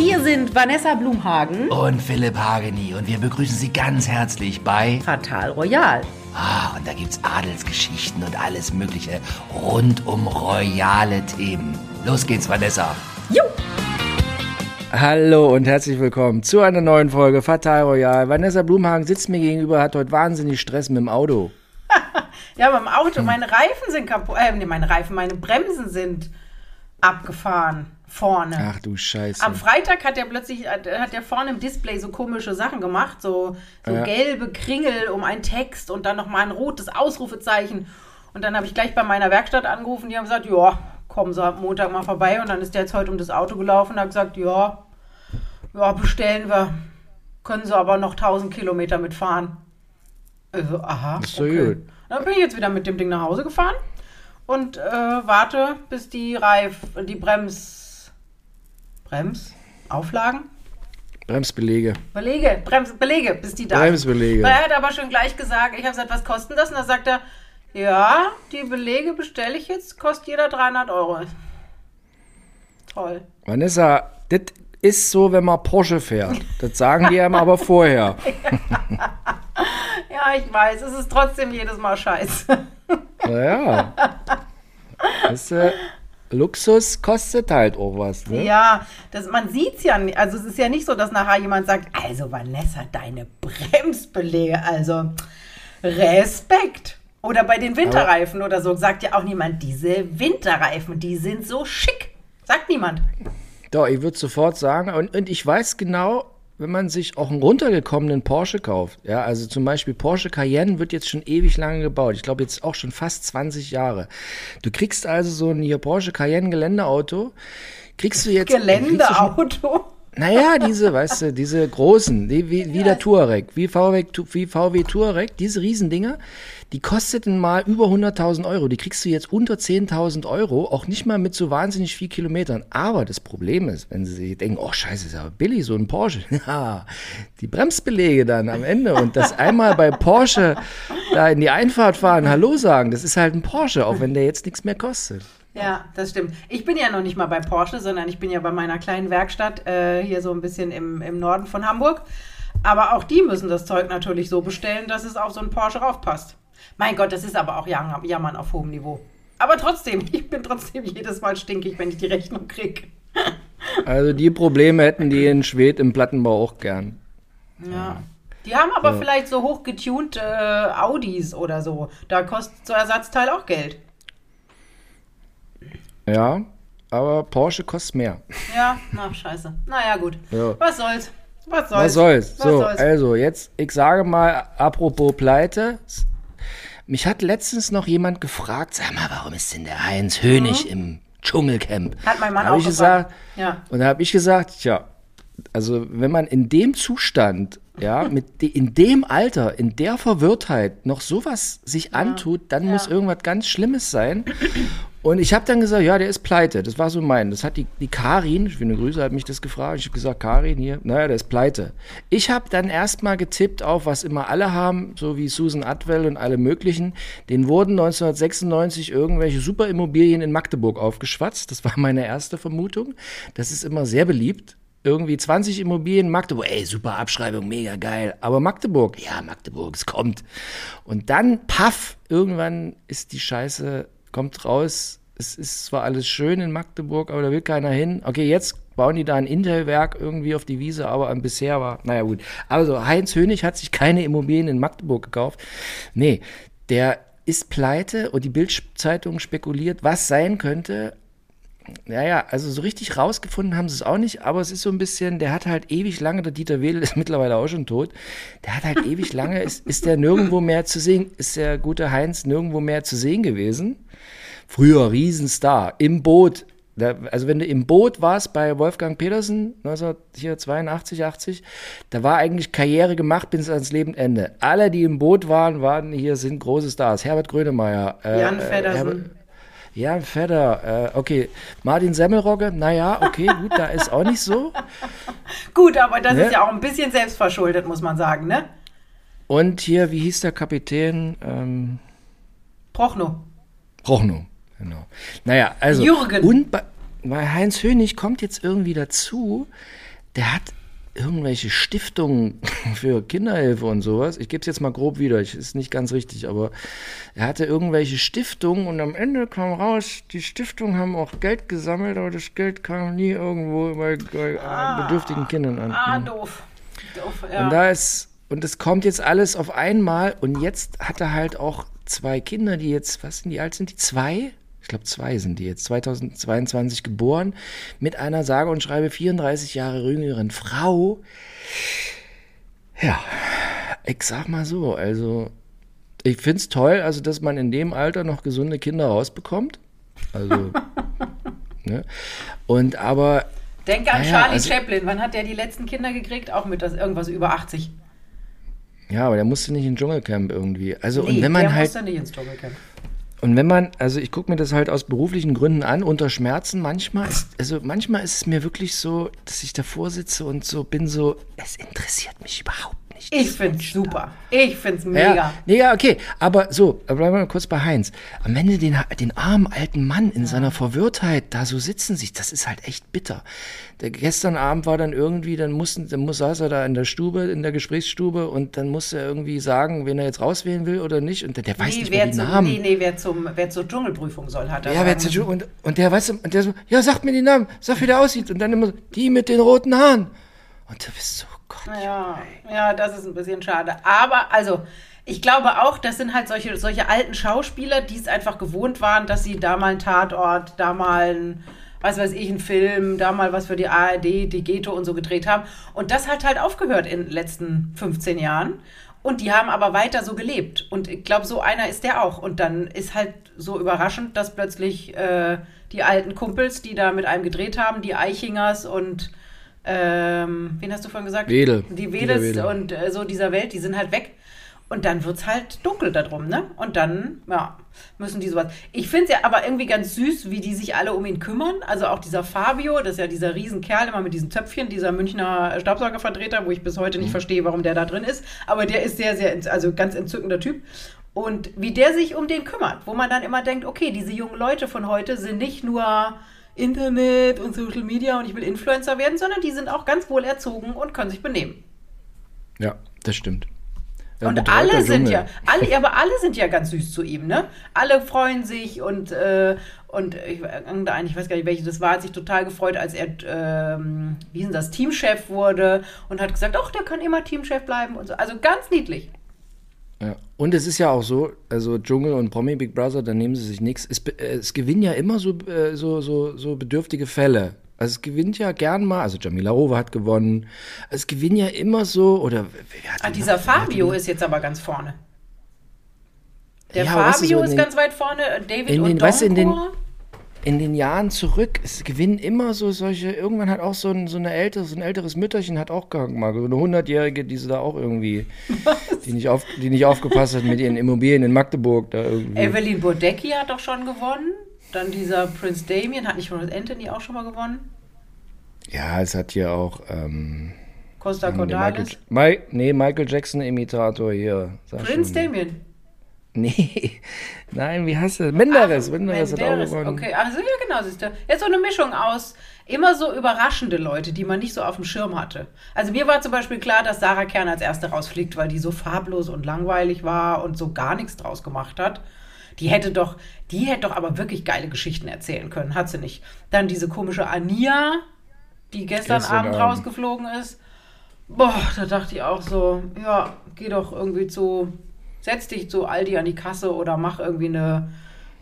Hier sind Vanessa Blumhagen und Philipp Hageni und wir begrüßen Sie ganz herzlich bei Fatal Royal. Ah, und da gibt's Adelsgeschichten und alles Mögliche rund um royale Themen. Los geht's, Vanessa. Jo! Hallo und herzlich willkommen zu einer neuen Folge Fatal Royal. Vanessa Blumhagen sitzt mir gegenüber, hat heute wahnsinnig Stress mit dem Auto. ja, beim Auto, meine Reifen sind kaputt. Äh, nee, meine Reifen, meine Bremsen sind abgefahren vorne. Ach du Scheiße. Am Freitag hat er plötzlich, hat er vorne im Display so komische Sachen gemacht, so, so ja. gelbe Kringel um einen Text und dann nochmal ein rotes Ausrufezeichen. Und dann habe ich gleich bei meiner Werkstatt angerufen, die haben gesagt, ja, kommen Sie am Montag mal vorbei. Und dann ist der jetzt heute um das Auto gelaufen und hat gesagt, ja, ja, bestellen wir. Können Sie aber noch 1000 Kilometer mitfahren. Also, aha. Ist so okay. gut. Dann bin ich jetzt wieder mit dem Ding nach Hause gefahren und äh, warte, bis die Reif, die Brems Bremsauflagen? Bremsbelege. Belege, Bremsbelege, bis die da Bremsbelege. Weil er hat aber schon gleich gesagt, ich habe gesagt, was kosten das? Und dann sagt er, ja, die Belege bestelle ich jetzt, kostet jeder 300 Euro. Toll. Vanessa, das ist so, wenn man Porsche fährt. Das sagen die einem aber vorher. ja, ich weiß, es ist trotzdem jedes Mal scheiße. Naja. Das, äh, Luxus kostet halt auch was. Ne? Ja, das, man sieht es ja nicht. Also es ist ja nicht so, dass nachher jemand sagt, also Vanessa, deine Bremsbelege, also Respekt. Oder bei den Winterreifen oder so sagt ja auch niemand, diese Winterreifen, die sind so schick. Sagt niemand. Doch, ich würde sofort sagen, und, und ich weiß genau, wenn man sich auch einen runtergekommenen Porsche kauft, ja, also zum Beispiel Porsche Cayenne wird jetzt schon ewig lange gebaut. Ich glaube jetzt auch schon fast 20 Jahre. Du kriegst also so ein hier Porsche Cayenne Geländeauto, kriegst du jetzt Geländeauto? Naja, diese, weißt du, diese großen, die, wie, wie der Touareg, wie VW, wie VW Touareg, diese Riesendinger, die kosteten mal über 100.000 Euro. Die kriegst du jetzt unter 10.000 Euro, auch nicht mal mit so wahnsinnig viel Kilometern. Aber das Problem ist, wenn sie sich denken, oh scheiße, ist aber billig, so ein Porsche. Ja, die Bremsbelege dann am Ende und das einmal bei Porsche da in die Einfahrt fahren, Hallo sagen, das ist halt ein Porsche, auch wenn der jetzt nichts mehr kostet. Ja, das stimmt. Ich bin ja noch nicht mal bei Porsche, sondern ich bin ja bei meiner kleinen Werkstatt äh, hier so ein bisschen im, im Norden von Hamburg. Aber auch die müssen das Zeug natürlich so bestellen, dass es auf so einen Porsche raufpasst. Mein Gott, das ist aber auch Jammern auf hohem Niveau. Aber trotzdem, ich bin trotzdem jedes Mal stinkig, wenn ich die Rechnung kriege. also die Probleme hätten die in Schwed im Plattenbau auch gern. Ja. Die haben aber ja. vielleicht so hochgetunte äh, Audis oder so. Da kostet so Ersatzteil auch Geld. Ja, aber Porsche kostet mehr. Ja, na scheiße. Naja, gut. Ja. Was soll's? Was soll's? Was soll's? Was so, soll's? also jetzt, ich sage mal, apropos Pleite, mich hat letztens noch jemand gefragt, sag mal, warum ist denn der Heinz Hönig mhm. im Dschungelcamp? Hat mein Mann auch ich gesagt. Ja. Und da habe ich gesagt, tja, also wenn man in dem Zustand, ja, mit de, in dem Alter, in der Verwirrtheit noch sowas sich antut, dann ja. muss irgendwas ganz Schlimmes sein. Und ich habe dann gesagt, ja, der ist pleite. Das war so mein. Das hat die, die Karin, schöne Grüße, hat mich das gefragt. Ich habe gesagt, Karin hier, naja, der ist pleite. Ich habe dann erstmal getippt auf, was immer alle haben, so wie Susan Atwell und alle möglichen. Den wurden 1996 irgendwelche Superimmobilien in Magdeburg aufgeschwatzt. Das war meine erste Vermutung. Das ist immer sehr beliebt irgendwie 20 Immobilien Magdeburg. Ey, super Abschreibung, mega geil. Aber Magdeburg, ja, Magdeburg, es kommt. Und dann, paff, irgendwann ist die Scheiße kommt raus, es ist zwar alles schön in Magdeburg, aber da will keiner hin. Okay, jetzt bauen die da ein Intel-Werk irgendwie auf die Wiese, aber bisher war, naja gut. Also Heinz Hönig hat sich keine Immobilien in Magdeburg gekauft. Nee, der ist pleite und die Bildzeitung spekuliert, was sein könnte. Naja, also so richtig rausgefunden haben sie es auch nicht, aber es ist so ein bisschen, der hat halt ewig lange, der Dieter Wedel ist mittlerweile auch schon tot, der hat halt ewig lange, ist, ist der nirgendwo mehr zu sehen, ist der gute Heinz nirgendwo mehr zu sehen gewesen. Früher Riesenstar, im Boot. also wenn du im Boot warst bei Wolfgang Petersen, 1982, 80, da war eigentlich Karriere gemacht bis ans Lebensende. Alle, die im Boot waren, waren hier, sind große Stars. Herbert Grönemeyer. Äh, Jan Feddersen. Äh, Jan Fedder, äh, okay. Martin Semmelrogge, naja, okay, gut, da ist auch nicht so. gut, aber das ne? ist ja auch ein bisschen selbstverschuldet, muss man sagen, ne? Und hier, wie hieß der Kapitän? Ähm, Prochnow. Prochnow. Genau. Naja, also. Jürgen. Und bei, weil Heinz Hönig kommt jetzt irgendwie dazu, der hat irgendwelche Stiftungen für Kinderhilfe und sowas. Ich gebe es jetzt mal grob wieder, ich, ist nicht ganz richtig, aber er hatte irgendwelche Stiftungen und am Ende kam raus, die Stiftungen haben auch Geld gesammelt, aber das Geld kam nie irgendwo bei, bei ah, bedürftigen Kindern an. Ah, doof. doof ja. Und da ist, und es kommt jetzt alles auf einmal und jetzt hat er halt auch zwei Kinder, die jetzt, was sind die alt sind die? Zwei? Ich glaube zwei sind die jetzt, 2022 geboren, mit einer sage und schreibe 34 Jahre jüngeren Frau. Ja, ich sag mal so, also ich finde es toll, also dass man in dem Alter noch gesunde Kinder rausbekommt. Also, ne? Und aber. Denke an naja, Charlie also, Chaplin. Wann hat der die letzten Kinder gekriegt? Auch mit das irgendwas über 80. Ja, aber der musste nicht ins Dschungelcamp irgendwie. Also, nee, und wenn man der halt. Musste nicht ins Dschungelcamp. Und wenn man, also ich gucke mir das halt aus beruflichen Gründen an, unter Schmerzen manchmal, ist, also manchmal ist es mir wirklich so, dass ich davor sitze und so bin so, es interessiert mich überhaupt. Ich finde es super. Ich finde es mega. Ja, nee, ja, okay. Aber so, bleiben wir mal kurz bei Heinz. Am Ende den, den armen alten Mann in ja. seiner Verwirrtheit da so sitzen sich, das ist halt echt bitter. Der, gestern Abend war dann irgendwie, dann mussten, dann muss, saß er da in der Stube, in der Gesprächsstube und dann musste er irgendwie sagen, wen er jetzt rauswählen will oder nicht. Und der, der weiß nee, nicht mehr die zum, Namen. Nee, nee, wer, zum, wer zur Dschungelprüfung soll, hat er. Ja, wer zur und, und der weiß, und der so, ja, sag mir die Namen, sag, wie der aussieht. Und dann immer so, die mit den roten Haaren. Und du bist so, Gott. Ja, ja, das ist ein bisschen schade. Aber, also, ich glaube auch, das sind halt solche, solche alten Schauspieler, die es einfach gewohnt waren, dass sie da mal einen Tatort, da mal ein, was weiß ich, einen Film, da mal was für die ARD, die Ghetto und so gedreht haben. Und das hat halt aufgehört in den letzten 15 Jahren. Und die haben aber weiter so gelebt. Und ich glaube, so einer ist der auch. Und dann ist halt so überraschend, dass plötzlich äh, die alten Kumpels, die da mit einem gedreht haben, die Eichingers und ähm, wen hast du vorhin gesagt? Wedel. Die Wedels Wedel. und äh, so dieser Welt, die sind halt weg. Und dann wird es halt dunkel darum, ne? Und dann, ja, müssen die sowas. Ich finde es ja aber irgendwie ganz süß, wie die sich alle um ihn kümmern. Also auch dieser Fabio, das ist ja dieser Riesenkerl, immer mit diesen Töpfchen, dieser Münchner Staubsaugervertreter, wo ich bis heute nicht mhm. verstehe, warum der da drin ist. Aber der ist sehr, sehr, also ganz entzückender Typ. Und wie der sich um den kümmert, wo man dann immer denkt, okay, diese jungen Leute von heute sind nicht nur Internet und Social Media und ich will Influencer werden, sondern die sind auch ganz wohl erzogen und können sich benehmen. Ja, das stimmt. Ja, und alle sind ja, alle, aber alle sind ja ganz süß zu ihm, ne? Alle freuen sich und, äh, und ich, ich weiß gar nicht, welche das war, hat sich total gefreut, als er, ähm, wie ist das, Teamchef wurde und hat gesagt, ach, der kann immer Teamchef bleiben und so. Also ganz niedlich. Ja. Und es ist ja auch so, also Dschungel und Promi Big Brother, da nehmen sie sich nichts. Es, äh, es gewinnen ja immer so, äh, so, so, so bedürftige Fälle. Also es gewinnt ja gern mal, also Jamila Rowe hat gewonnen. Es gewinnen ja immer so, oder ah, dieser noch, Fabio ist jetzt aber ganz vorne. Der ja, Fabio so ist den, ganz weit vorne, David in den, und weißt, in den, in den Jahren zurück, es gewinnen immer so solche, irgendwann hat auch so ein, so eine ältere, so ein älteres Mütterchen hat auch mal so eine hundertjährige, die sie da auch irgendwie, die nicht, auf, die nicht aufgepasst hat mit ihren Immobilien in Magdeburg da irgendwie. Evelyn Bodecki hat doch schon gewonnen. Dann dieser Prince Damien, hat nicht Ronald Anthony auch schon mal gewonnen? Ja, es hat hier auch, ähm, Costa Cordalis? Michael, nee, Michael Jackson Imitator hier. Prince Damien? Nee, nein, wie heißt er? Menderes. Ach, Menderes, hat auch gewonnen. Okay, also ja, genau, siehst du. Jetzt so eine Mischung aus immer so überraschende Leute, die man nicht so auf dem Schirm hatte. Also mir war zum Beispiel klar, dass Sarah Kern als Erste rausfliegt, weil die so farblos und langweilig war und so gar nichts draus gemacht hat. Die hätte doch, die hätte doch aber wirklich geile Geschichten erzählen können, hat sie nicht. Dann diese komische Ania, die gestern, gestern Abend Abend rausgeflogen ist. Boah, da dachte ich auch so, ja, geh doch irgendwie zu Setz dich zu Aldi an die Kasse oder mach irgendwie eine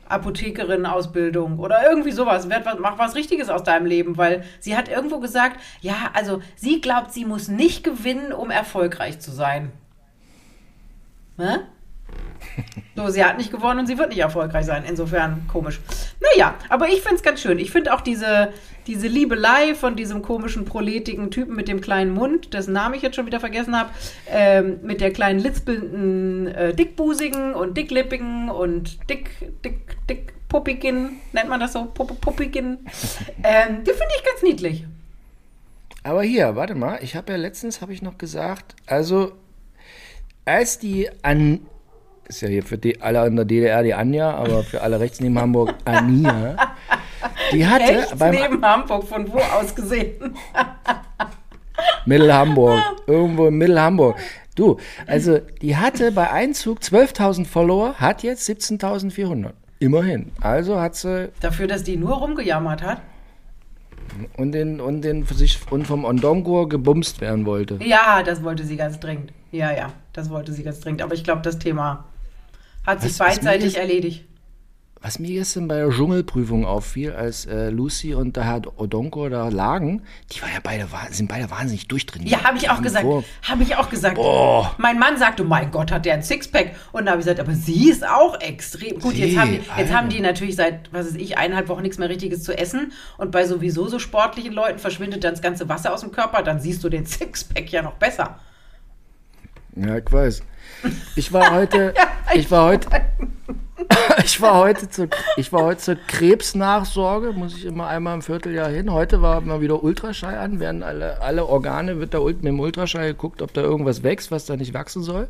Apothekerin-Ausbildung oder irgendwie sowas. Mach was Richtiges aus deinem Leben, weil sie hat irgendwo gesagt, ja, also sie glaubt, sie muss nicht gewinnen, um erfolgreich zu sein. Ne? So, sie hat nicht gewonnen und sie wird nicht erfolgreich sein. Insofern komisch. Naja, aber ich finde es ganz schön. Ich finde auch diese, diese Liebelei von diesem komischen, proletigen Typen mit dem kleinen Mund, dessen Namen ich jetzt schon wieder vergessen habe, ähm, mit der kleinen litzbelnden äh, Dickbusigen und Dicklippigen und Dick, Dick, Dick, Puppigen, nennt man das so? Pupp, Puppigen. Ähm, die finde ich ganz niedlich. Aber hier, warte mal, ich habe ja letztens, habe ich noch gesagt, also als die an ist ja hier für die, alle in der DDR die Anja, aber für alle rechts neben Hamburg Ania. Die hatte Rechts beim neben Hamburg, von wo aus gesehen? Mittelhamburg, irgendwo in Mittelhamburg. Du, also die hatte bei Einzug 12.000 Follower, hat jetzt 17.400. Immerhin. Also hat sie Dafür, dass die nur rumgejammert hat. und den und den für sich und vom Ondongor gebumst werden wollte. Ja, das wollte sie ganz dringend. Ja, ja, das wollte sie ganz dringend. Aber ich glaube, das Thema hat sich beidseitig erledigt. Was mir gestern bei der Dschungelprüfung auffiel, als äh, Lucy und der Herr Odonkor da lagen, die waren ja beide, sind beide wahnsinnig durchtrainiert. Ja, habe ich auch gesagt. Habe ich auch gesagt. Boah. Mein Mann sagte, mein Gott, hat der ein Sixpack. Und da habe ich gesagt, aber sie ist auch extrem. Gut, jetzt, Sie, haben die, jetzt Alter. haben die natürlich seit, was weiß ich, eineinhalb Wochen nichts mehr Richtiges zu essen. Und bei sowieso so sportlichen Leuten verschwindet dann das ganze Wasser aus dem Körper. Dann siehst du den Sixpack ja noch besser. Ja, ich weiß. Ich war heute, ich war heute, ich war heute zur, ich war heute zur Krebsnachsorge, muss ich immer einmal im Vierteljahr hin. Heute war mal wieder Ultraschall an, werden alle, alle Organe, wird da mit dem Ultraschall geguckt, ob da irgendwas wächst, was da nicht wachsen soll.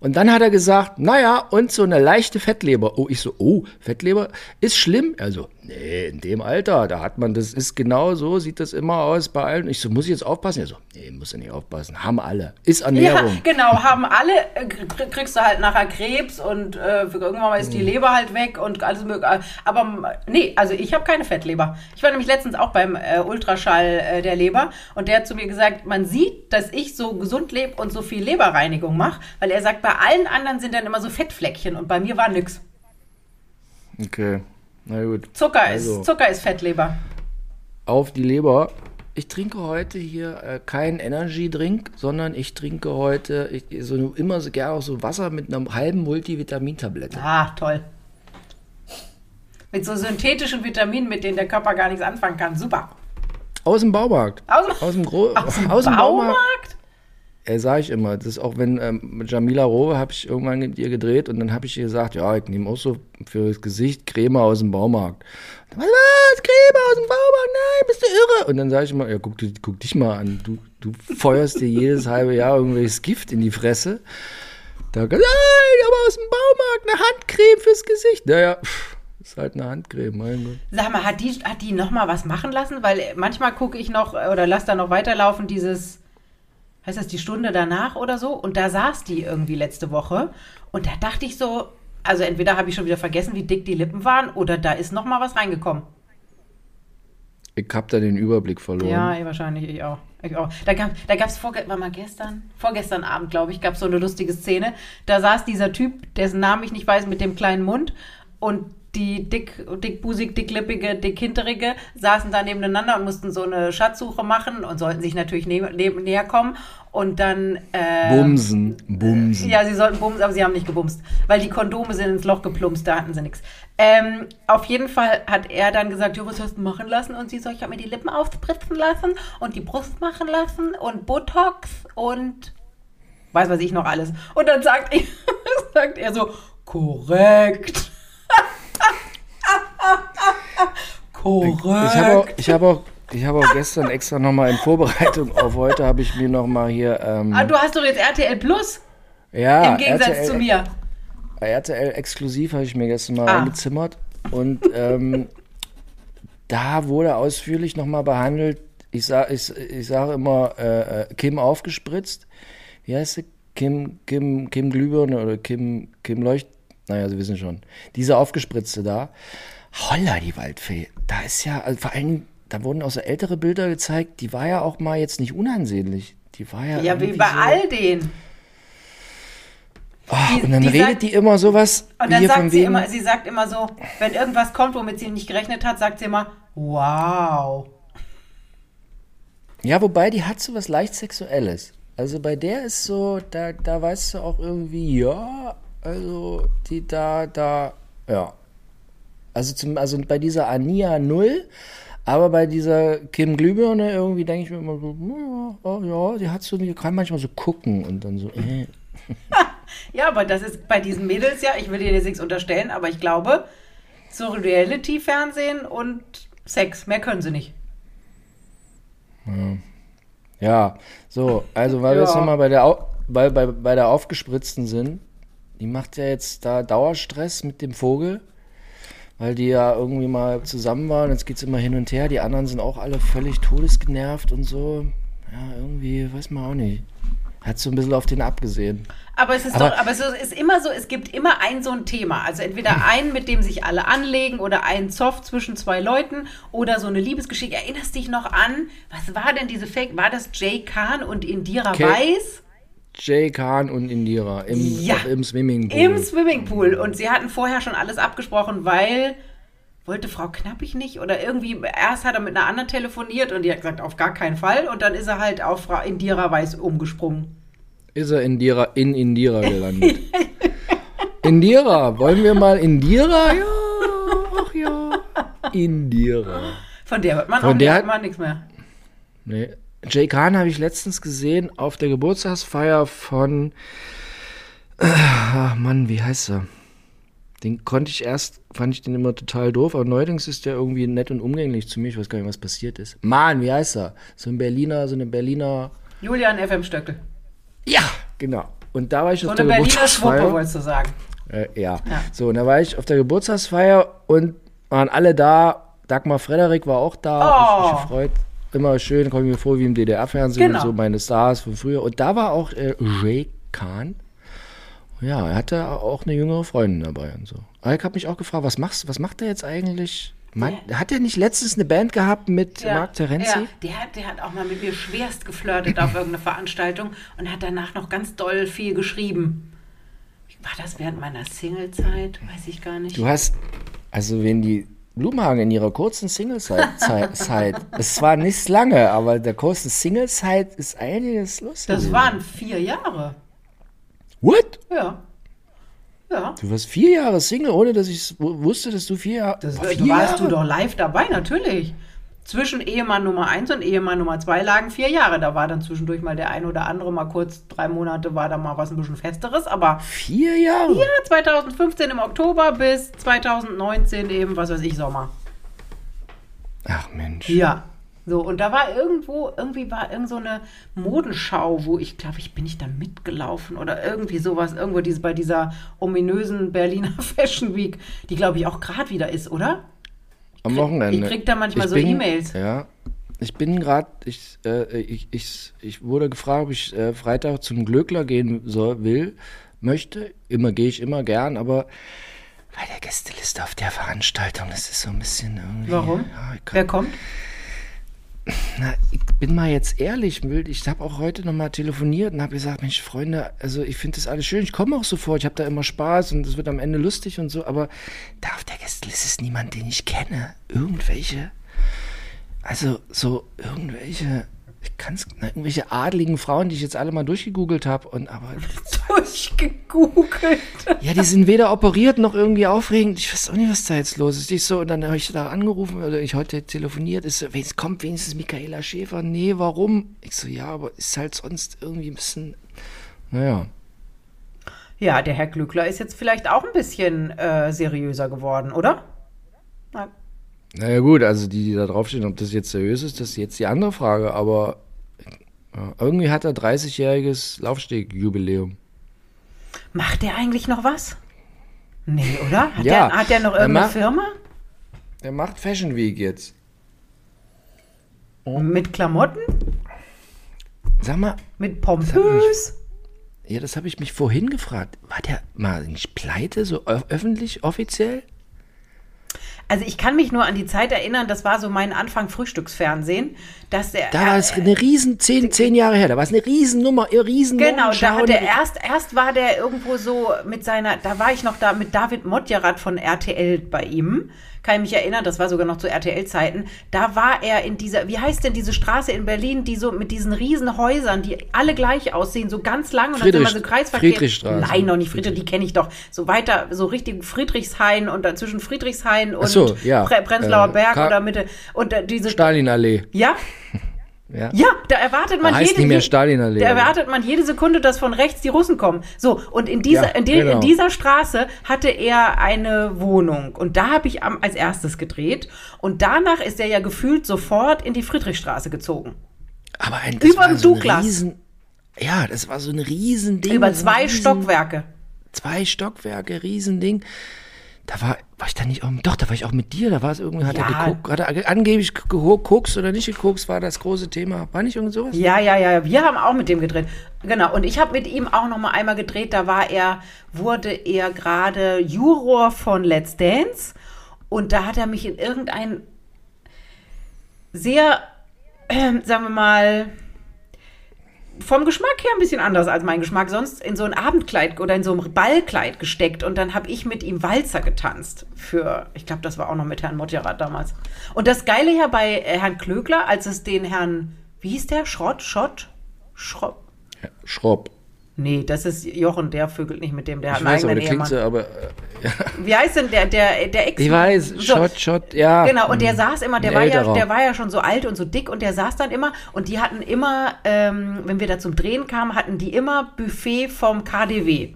Und dann hat er gesagt, naja, und so eine leichte Fettleber. Oh, ich so, oh, Fettleber ist schlimm. Also, nee, in dem Alter, da hat man, das ist genau so, sieht das immer aus bei allen. Ich so, muss ich jetzt aufpassen? Er so, nee, muss ja nicht aufpassen. Haben alle. Ist Ernährung. Ja, genau, haben alle, äh, kr- kriegst du halt nachher Krebs und äh, irgendwann mal ist die Mhm. Leber halt weg und alles mögliche. Aber m, nee, also ich habe keine Fettleber. Ich war nämlich letztens auch beim äh, Ultraschall äh, der Leber und der hat zu mir gesagt, man sieht, dass ich so gesund lebe und so viel Leberreinigung mache, weil er sagt, bei allen anderen sind dann immer so Fettfleckchen und bei mir war nix. Okay, na gut. Zucker Also. ist Zucker ist Fettleber. Auf die Leber. Ich trinke heute hier äh, keinen Energy-Drink, sondern ich trinke heute ich, so, immer so gerne auch so Wasser mit einer halben Multivitamintablette. Ah, toll. Mit so synthetischen Vitaminen, mit denen der Körper gar nichts anfangen kann. Super. Aus dem Baumarkt. Aus dem- aus dem, Gro Aus dem aus dem Baumarkt. Baumarkt? Ja, sag ich immer. Das ist auch wenn ähm, mit Jamila Rowe habe ich irgendwann mit ihr gedreht und dann habe ich ihr gesagt, ja, ich nehme auch so für das Gesicht Creme aus dem Baumarkt. Dann, was? Creme aus dem Baumarkt? Nein, bist du irre? Und dann sage ich immer, ja, guck, dich- guck dich mal an. Du, du feuerst dir jedes halbe Jahr irgendwelches Gift in die Fresse. Da nein, aber aus dem Baumarkt eine Handcreme fürs Gesicht. Naja, pff, ist halt eine Handcreme, mein Gott. Sag mal, hat die, hat die noch mal was machen lassen? Weil manchmal gucke ich noch äh, oder lass da noch weiterlaufen, dieses, heißt das die Stunde danach oder so? Und da saß die irgendwie letzte Woche. Und da dachte ich so, also entweder habe ich schon wieder vergessen, wie dick die Lippen waren, oder da ist noch mal was reingekommen. Ich hab da den Überblick verloren. Ja, eh, wahrscheinlich ich auch. Ich auch. Da gab es da gab's vorge war mal gestern, vorgestern Abend, glaube ich, gab es so eine lustige Szene. Da saß dieser Typ, dessen Namen ich nicht weiß, mit dem kleinen Mund und die dick, dickbusig, dicklippige, dickhinterige saßen da nebeneinander und mussten so eine Schatzsuche machen und sollten sich natürlich neben, näher kommen. Und dann. Äh, Bumsen, bumsen. ja, sie sollten bumsen, aber sie haben nicht gebumst, weil die Kondome sind ins Loch geplumpst, da hatten sie nichts. Ähm, auf jeden Fall hat er dann gesagt, jo, was hast du machen lassen? Und sie so, ich habe mir die Lippen aufspritzen lassen und die Brust machen lassen und Botox und weiß was ich noch alles. Und dann sagt, ich, sagt er so, korrekt. Korrekt. Ich habe auch, ich habe auch, ich habe auch gestern extra nochmal in Vorbereitung auf heute habe ich mir nochmal hier, ähm, ah, du hast doch jetzt RTL Plus ja, im Gegensatz RTL, zu mir. RTL exklusiv habe ich mir gestern mal Ah. reingezimmert und ähm, da wurde ausführlich nochmal behandelt. Ich sage ich, ich sage immer äh, äh, Kim aufgespritzt. Wie heißt sie? Kim, Kim, Kim Glühbirne oder Kim, Kim Leucht. Naja, Sie wissen schon. Diese aufgespritzte da. Holla, die Waldfee. Da ist ja, also vor allem, da wurden auch so ältere Bilder gezeigt. Die war ja auch mal jetzt nicht unansehnlich. Die war ja. Ja, wie bei so, all denen. Ah, die- und dann die redet sagt- die immer sowas. Und dann sagt sie wegen, immer, sie sagt immer so, wenn irgendwas kommt, womit sie nicht gerechnet hat, sagt sie immer, wow. Ja, wobei die hat so was leicht Sexuelles. Also bei der ist so, da, da weißt du auch irgendwie, ja, also die da, da, ja. Also, zum, also bei dieser Ania null, aber bei dieser Kim Glühbirne irgendwie denke ich mir immer so, ja, oh, ja, die hat so, die kann manchmal so gucken und dann so, äh. Ja, aber das ist bei diesen Mädels ja, ich will dir jetzt nichts unterstellen, aber ich glaube, so Reality-Fernsehen und Sex, mehr können sie nicht. Ja, so, also weil wir jetzt Ja. nochmal bei der, Au- bei, bei, bei der Aufgespritzten sind, die macht ja jetzt da Dauerstress mit dem Vogel. Weil die ja irgendwie mal zusammen waren. Jetzt geht es immer hin und her. Die anderen sind auch alle völlig todesgenervt und so. Ja, irgendwie, weiß man auch nicht. Hat so ein bisschen auf den abgesehen. Aber es ist Aber- doch, aber es ist immer so, es gibt immer ein so ein Thema. Also entweder einen, mit dem sich alle anlegen oder einen Zoff zwischen zwei Leuten oder so eine Liebesgeschichte. Erinnerst dich noch an, was war denn diese Fake? War das Jay Khan und Indira Okay. Weiß? Jay Khan und Indira im, Ja. im Swimmingpool. Im Swimmingpool. Und sie hatten vorher schon alles abgesprochen, weil wollte Frau Knappig nicht oder irgendwie erst hat er mit einer anderen telefoniert und die hat gesagt, auf gar keinen Fall. Und dann ist er halt auf Frau Indira Weiß umgesprungen. ist er Indira, in Indira gelandet. Indira, wollen wir mal Indira? Ja, ach ja. Indira. Von der hört man Von auch der nicht, hat- nichts mehr. Nee. Jay Khan habe ich letztens gesehen auf der Geburtstagsfeier von. Ach Mann, wie heißt er? Den konnte ich erst, fand ich den immer total doof, aber neuerdings ist der irgendwie nett und umgänglich zu mir. Ich weiß gar nicht, was passiert ist. Mann, wie heißt er? So ein Berliner, so eine Berliner. Julian FM Stöckel. Ja, genau. Und da war ich So auf eine der Berliner Geburtstagsfeier. Schwuppe, wolltest du sagen. Äh, ja. Ja. So, und da war ich auf der Geburtstagsfeier und waren alle da. Dagmar Frederik war auch da. Oh. Hab mich gefreut. Immer schön, komme ich mir vor wie im DDR-Fernsehen Genau. und so meine Stars von früher. Und da war auch äh, Jay Khan. Ja, er hatte auch eine jüngere Freundin dabei und so. Aber ich habe mich auch gefragt, was machst was macht er jetzt eigentlich? Man, hat er nicht letztens eine Band gehabt mit Marc Terenzi? Ja, der, hat- der hat auch mal mit mir schwerst geflirtet auf irgendeiner Veranstaltung und hat danach noch ganz doll viel geschrieben. War das während meiner Singlezeit? Weiß ich gar nicht. Du hast, also wenn die Blumhagen in ihrer kurzen Single-Zeit, Zeit, es war nicht lange, aber der kurzen Single-Zeit ist einiges los. das waren vier Jahre. What? Ja. Ja. Du warst vier Jahre Single, ohne dass ich wusste, dass du vier Jahre. Das, vier du warst Jahre? du doch live dabei, natürlich. Zwischen Ehemann Nummer 1 und Ehemann Nummer 2 lagen vier Jahre. Da war dann zwischendurch mal der ein oder andere, mal kurz drei Monate war da mal was ein bisschen Festeres. Aber Vier Jahre? ja, 2015 im Oktober bis 2019 eben, was weiß ich, Sommer. Ach Mensch. Ja. So, und da war irgendwo, irgendwie war irgend so eine Modenschau, wo ich glaube, ich bin nicht da mitgelaufen oder irgendwie sowas, irgendwo diese, bei dieser ominösen Berliner Fashion Week, die glaube ich auch gerade wieder ist, oder? Am Wochenende. ich krieg da manchmal Ich so E-Mails. Ja. Ich bin gerade, ich, äh, ich, ich, ich wurde gefragt, ob ich äh, Freitag zum Glöckler gehen soll, will, möchte. Immer gehe ich immer gern, aber bei der Gästeliste auf der Veranstaltung, das ist so ein bisschen irgendwie. Warum? Ja, Wer kommt? Na, ich bin mal jetzt ehrlich, Wild. Ich habe auch heute nochmal telefoniert und habe gesagt, Mensch, Freunde, also ich finde das alles schön. Ich komme auch sofort, ich habe da immer Spaß und es wird am Ende lustig und so, aber da auf der Gästeliste ist niemand, den ich kenne. Irgendwelche, also so irgendwelche, ich kann's, na, irgendwelche adligen Frauen, die ich jetzt alle mal durchgegoogelt habe und aber Durchgegoogelt. ja, die sind weder operiert noch irgendwie aufregend. Ich weiß auch nicht, was da jetzt los ist. Ich so, und dann habe ich da angerufen oder ich heute telefoniert. Ist so, es kommt wenigstens Michaela Schäfer. Nee, warum? Ich so, ja, aber ist halt sonst irgendwie ein bisschen. Naja. Ja, der Herr Glückler ist jetzt vielleicht auch ein bisschen äh, seriöser geworden, oder? Na, Naja, gut, also die, die da draufstehen, ob das jetzt seriös ist, das ist jetzt die andere Frage. Aber ja, irgendwie hat er 30-jähriges Laufstegjubiläum. Macht der eigentlich noch was? Nee, oder? Hat, Ja, der, hat der noch er irgendeine macht- Firma? Er macht Fashion Week jetzt. Mit Klamotten? Sag mal, Mit Pompös? ja, das habe ich mich vorhin gefragt. War der mal nicht pleite, so öffentlich, offiziell? Also ich kann mich nur an die Zeit erinnern, das war so mein Anfang Frühstücksfernsehen, dass der Da war es eine riesen, zehn, zehn Jahre her, da war es eine Riesennummer, riesen Genau, da hat er eine- erst, erst war der irgendwo so mit seiner, da war ich noch da mit David Modjerat von RTL bei ihm. Kann ich mich erinnern, das war sogar noch zu RTL-Zeiten. Da war er in dieser, wie heißt denn diese Straße in Berlin, die so mit diesen riesen Häusern, die alle gleich aussehen, so ganz lang und dann Friedrich- immer so Kreisverkehr. Friedrichstraße. Nein, noch nicht Friedrich, die kenne ich doch. So weiter, so richtig Friedrichshain und dazwischen Friedrichshain und so, ja. Pre Prenzlauer Äh, Berg Ka- oder Mitte. Und äh, diese Stalinallee. ja, Ja. ja, da erwartet man Da heißt jede, nicht mehr Stalinallee, Da erwartet man jede Sekunde, dass von rechts die Russen kommen. So, und in dieser, Ja, in, de, genau. in dieser Straße hatte er eine Wohnung. Und da habe ich am, als erstes gedreht. Und danach ist er ja gefühlt sofort in die Friedrichstraße gezogen. Aber ein, das Über war dem so Douglas. riesen, ja, das war so ein riesen Ding. Über zwei riesen, Stockwerke. Zwei Stockwerke, Riesending. Da war, war ich da nicht auch, doch, da war ich auch mit dir, da war es irgendwie, hat Ja. er geguckt, hat er angeblich gekokst oder nicht gekokst, war das große Thema. War nicht irgend sowas? Ja, ja, ja, wir haben auch mit dem gedreht. Genau, und ich habe mit ihm auch noch mal einmal gedreht, da war er, wurde er gerade Juror von Let's Dance und da hat er mich in irgendein sehr, ähm, sagen wir mal, vom Geschmack her ein bisschen anders als mein Geschmack, sonst in so ein Abendkleid oder in so ein Ballkleid gesteckt und dann habe ich mit ihm Walzer getanzt für, ich glaube, das war auch noch mit Herrn Motjerat damals. Und das Geile ja bei äh, Herrn Klögler, als es den Herrn, wie hieß der? Schrott? Schott? Schrott? Schropp. Nee, das ist Jochen, der vögelt nicht mit dem, der hat Ich einen weiß, aber eigenen klingt Ehemann. so, aber äh, Wie heißt denn der, der, der Ex? ich weiß, So, Schott, Schott, ja. Genau, und der saß immer, der Ein war, ja, der war ja schon so alt und so dick und der saß dann immer und die hatten immer, ähm, wenn wir da zum Drehen kamen, hatten die immer Buffet vom KDW.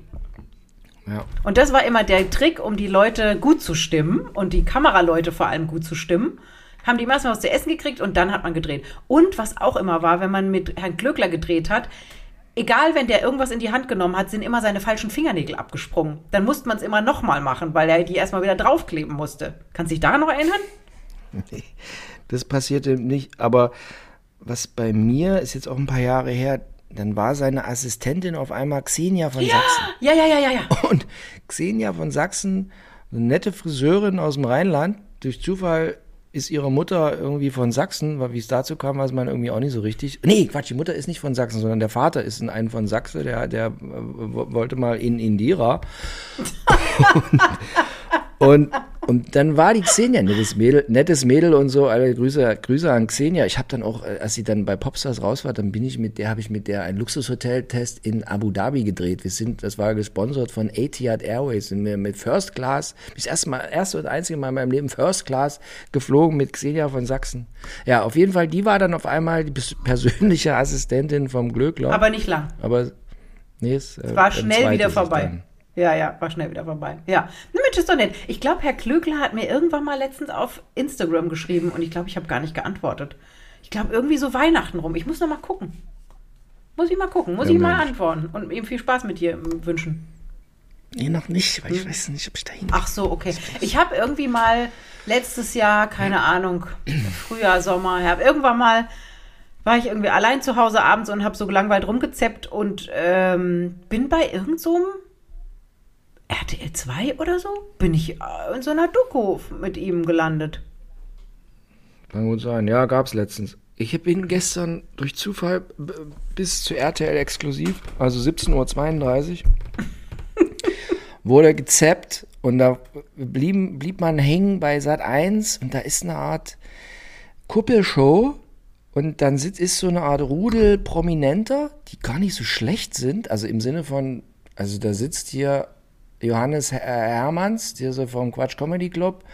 Ja. Und das war immer der Trick, um die Leute gut zu stimmen und die Kameraleute vor allem gut zu stimmen. Haben die immer erstmal was zu essen gekriegt und dann hat man gedreht. Und was auch immer war, wenn man mit Herrn Glöckler gedreht hat, egal, wenn der irgendwas in die Hand genommen hat, sind immer seine falschen Fingernägel abgesprungen. Dann musste man es immer nochmal machen, weil er die erstmal wieder draufkleben musste. Kannst du dich daran noch erinnern? Das passierte nicht, aber was bei mir ist jetzt auch ein paar Jahre her, dann war seine Assistentin auf einmal Xenia von Sachsen. Ja, ja, ja, ja, ja. Und Xenia von Sachsen, eine nette Friseurin aus dem Rheinland, durch Zufall ist ihre Mutter irgendwie von Sachsen, weil wie es dazu kam, weiß man irgendwie auch nicht so richtig. Nee, Quatsch, die Mutter ist nicht von Sachsen, sondern der Vater ist ein, von Sachse, der, der äh, wo- wollte mal in Indira. und dann war die Xenia nettes Mädel, nettes Mädel und so. Alle Grüße, Grüße an Xenia. Ich habe dann auch, äh, als sie dann bei Popstars raus war, dann bin ich mit der, habe ich mit der einen Luxushotel-Test in Abu Dhabi gedreht. Wir sind, das war gesponsert von Etihad Airways. Sind wir mit First Class, ich erst mal, erste und einzige Mal in meinem Leben First Class geflogen mit Xenia von Sachsen. Ja, auf jeden Fall, die war dann auf einmal die pers- persönliche Assistentin vom Glöckler. Aber nicht lang. Aber nee, es äh, War ein schnell wieder vorbei. dann. Ja, ja, war schnell wieder vorbei. Ja. Na, Mensch, ist doch nett. Ich glaube, Herr Klögler hat mir irgendwann mal letztens auf Instagram geschrieben und ich glaube, ich habe gar nicht geantwortet. Ich glaube, irgendwie so Weihnachten rum. Ich muss noch mal gucken. Muss ich mal gucken. Muss Ja, ich mal Mensch. antworten und ihm viel Spaß mit dir ähm, wünschen. Nee, noch nicht, weil ich weiß nicht, ob ich da hin Ach so, okay. Ich habe irgendwie mal letztes Jahr, keine Ahnung, Frühjahr, Sommer, Herbst, irgendwann mal war ich irgendwie allein zu Hause abends und habe so gelangweilt rumgezeppt und ähm, bin bei irgend so RTL 2 oder so, bin ich äh, in so einer Doku mit ihm gelandet. Kann gut sein. Ja, gab's letztens. Ich bin gestern durch Zufall bis zu RTL exklusiv, also 17.32 Uhr, wurde gezappt und da blieb, blieb man hängen bei Sat 1 und da ist eine Art Kuppelshow und dann sitzt, ist so eine Art Rudel Prominenter, die gar nicht so schlecht sind, also im Sinne von, also da sitzt hier Johannes Her- Hermanns, der so vom Quatsch Comedy Club,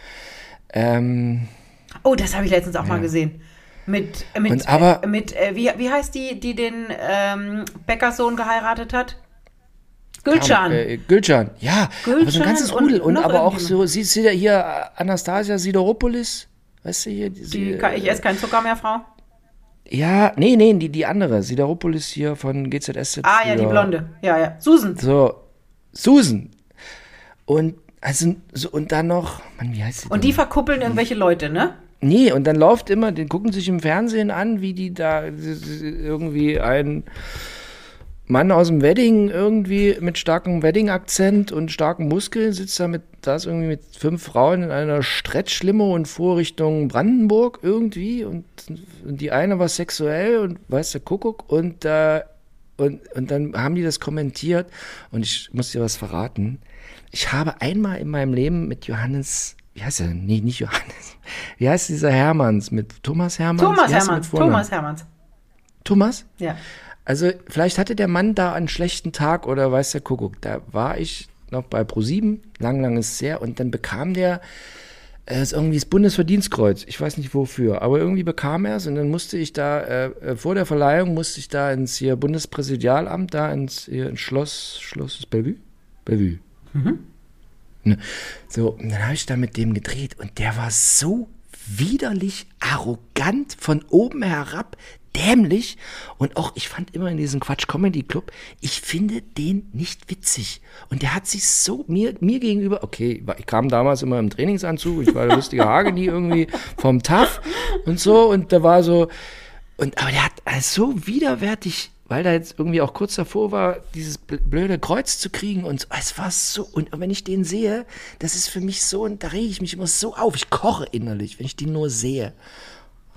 ähm, Oh, das habe ich letztens auch mal gesehen. Mit, mit, Und aber- äh, mit äh, wie, wie heißt die, die den ähm, Bäckerssohn geheiratet hat? Gülcan. Äh, Gülcan, ja. aber so ein Gülcan ganzes und Rudel. Und, noch aber auch so, siehst du ja hier äh, Anastasia Sideropoulos, weißt du hier? Diese, die, ich esse keinen Zucker mehr, Frau. ja, nee, nee, die, die andere. Sideropoulos hier von GZSZ. Ah ja, die. Blonde. Ja, ja. Susan. So, Susan. Und, also, so, und dann noch, Mann, wie heißt sie Und die verkuppeln irgendwelche Leute, ne? Nee, und dann läuft immer, die gucken sich im Fernsehen an, wie die da irgendwie ein Mann aus dem Wedding irgendwie mit starkem Wedding-Akzent und starken Muskeln sitzt da mit, da ist irgendwie mit fünf Frauen in einer Stretch-Limo und fuhr Richtung Brandenburg irgendwie und, und die eine war sexuell und weiß der Kuckuck und, äh, und, und dann haben die das kommentiert und ich muss dir was verraten. Ich habe einmal in meinem Leben mit Johannes, wie heißt er denn? Nee, nicht Johannes. Wie heißt dieser Hermanns? Mit Thomas Hermanns? Thomas er Hermanns. Thomas Hermanns. Thomas? Ja. Also vielleicht hatte der Mann da einen schlechten Tag oder weiß der Kuckuck. Da war ich noch bei ProSieben, lang, lang ist es her, und dann bekam der äh, irgendwie das Bundesverdienstkreuz. Ich weiß nicht wofür, aber irgendwie bekam er es und dann musste ich da, äh, äh, vor der Verleihung musste ich da ins hier Bundespräsidialamt, da ins, hier ins Schloss, Schloss ist Bellevue? Bellevue. Ne? So, und dann habe ich da mit dem gedreht und der war so widerlich arrogant von oben herab. dämlich. Und auch, ich fand immer in diesem Quatsch Comedy Club, ich finde den nicht witzig. Und der hat sich so mir, mir gegenüber, okay, ich kam damals immer im Trainingsanzug, ich war der lustige Hageni irgendwie vom TAF und so. Und da war so, und, aber der hat also so widerwärtig weil da jetzt irgendwie auch kurz davor war, dieses blöde Kreuz zu kriegen und es war so, und wenn ich den sehe, das ist für mich so, und da rege ich mich immer so auf, ich koche innerlich, wenn ich den nur sehe.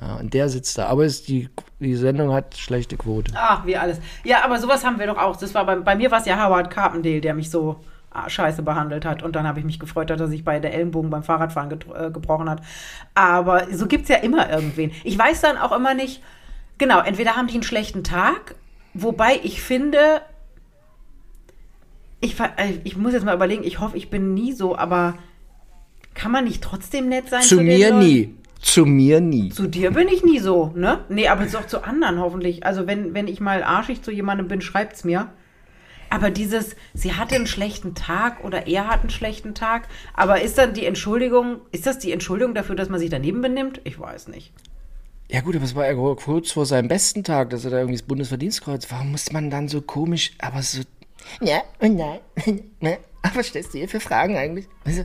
Ja, und der sitzt da. Aber ist die, die Sendung hat schlechte Quote. Ach, wie alles. Ja, aber sowas haben wir doch auch. Das war bei, bei mir war es ja Howard Carpendale, der mich so ah, scheiße behandelt hat. Und dann habe ich mich gefreut, dass er sich bei der Ellenbogen beim Fahrradfahren äh, gebrochen hat. Aber so gibt es ja immer irgendwen. Ich weiß dann auch immer nicht, genau, entweder haben die einen schlechten Tag Wobei ich finde, ich, äh, ich muss jetzt mal überlegen, ich hoffe, ich bin nie so, aber kann man nicht trotzdem nett sein? Zu, zu mir nie. Zu mir nie. Zu dir bin ich nie so, ne? Nee, aber auch zu anderen hoffentlich. Also wenn, wenn ich mal arschig zu jemandem bin, schreibt's mir. Aber dieses, sie hatte einen schlechten Tag oder er hat einen schlechten Tag, aber ist dann die Entschuldigung, ist das die Entschuldigung dafür, dass man sich daneben benimmt? Ich weiß nicht. Ja gut, aber es war ja kurz vor seinem besten Tag, dass er da irgendwie das Bundesverdienstkreuz. Warum muss man dann so komisch, aber so. Ja und nein. Ne? Aber was stellst du hier für Fragen eigentlich? Also,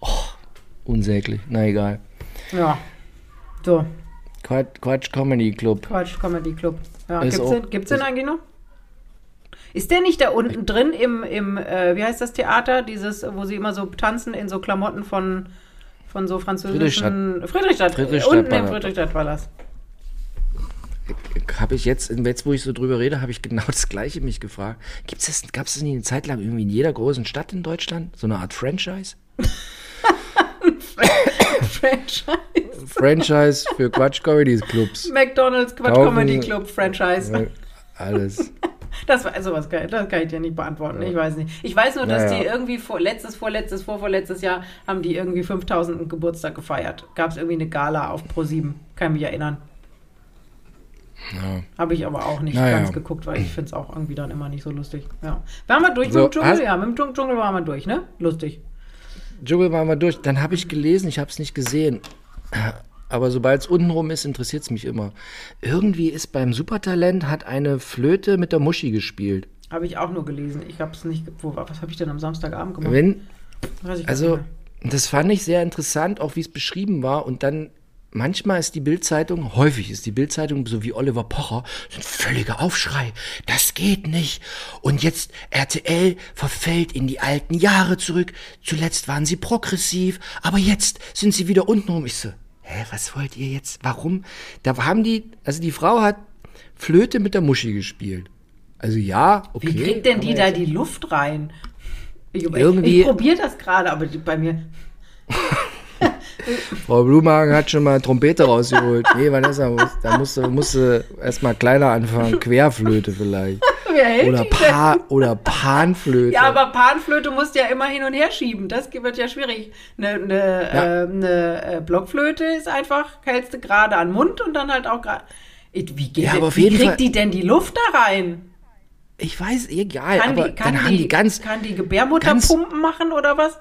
oh, unsäglich. Na egal. Ja. So. Quatsch, Quatsch Comedy Club. Quatsch Comedy Club. Ja, gibt's, auch, den, gibt's den eigentlich noch? Ist der nicht da unten drin im, im äh, wie heißt das Theater? Dieses, wo sie immer so tanzen in so Klamotten von von so französischen. Friedrichstadt. Friedrichstadt. Unten im Friedrichstadtpalast. Habe ich jetzt, jetzt wo ich so drüber rede, habe ich genau das Gleiche mich gefragt. Gibt's das, gab es das nicht eine Zeit lang irgendwie in jeder großen Stadt in Deutschland? So eine Art Franchise? Franchise. Franchise für Quatsch Comedy Clubs. McDonalds Quatsch Comedy Club Franchise. Alles. Das war sowas geil. Das kann ich dir nicht beantworten. Ja. Ich weiß nicht. Ich weiß nur, dass naja. die irgendwie vor, letztes, vorletztes, vorvorletztes Jahr haben die irgendwie 5000. Geburtstag gefeiert. Gab es irgendwie eine Gala auf Pro 7. Kann mich erinnern. Ja. Habe ich aber auch nicht naja. ganz geguckt, weil ich finde es auch irgendwie dann immer nicht so lustig. Ja. Waren wir durch so, mit dem Dschungel? Ja, mit dem Dschungel waren wir durch, ne? Lustig. Dschungel waren wir durch. Dann habe ich gelesen, ich habe es nicht gesehen. Aber sobald es untenrum ist, interessiert es mich immer. Irgendwie ist beim Supertalent hat eine Flöte mit der Muschi gespielt. Habe ich auch nur gelesen. Ich habe es nicht. Wo, was habe ich denn am Samstagabend gemacht? Wenn, also, das fand ich sehr interessant, auch wie es beschrieben war. Und dann manchmal ist die Bildzeitung, häufig ist die Bildzeitung so wie Oliver Pocher, ein völliger Aufschrei. Das geht nicht. Und jetzt RTL verfällt in die alten Jahre zurück. Zuletzt waren sie progressiv, aber jetzt sind sie wieder untenrum. Ich so, hä, was wollt ihr jetzt? Warum? Da haben die, also die Frau hat Flöte mit der Muschi gespielt. Also ja, okay. Wie kriegt denn die da die Luft rein? Ich, Irgendwie, ich probiere das gerade, aber bei mir. Frau Blumhagen hat schon mal Trompete rausgeholt. Nee, Vanessa, da musste, musste erstmal kleiner anfangen. Querflöte vielleicht. oder, pa oder Panflöte. Ja, aber Panflöte musst du ja immer hin und her schieben. Das wird ja schwierig. Eine, eine, ja. äh, eine äh, Blockflöte ist einfach, hältst du gerade an den Mund und dann halt auch gerade. Wie, geht ja, aber wie kriegt Fall. die denn die Luft da rein? Ich weiß, egal. Kann aber die, kann dann die, haben die ganz. Kann die Gebärmutter ganz, pumpen machen oder was?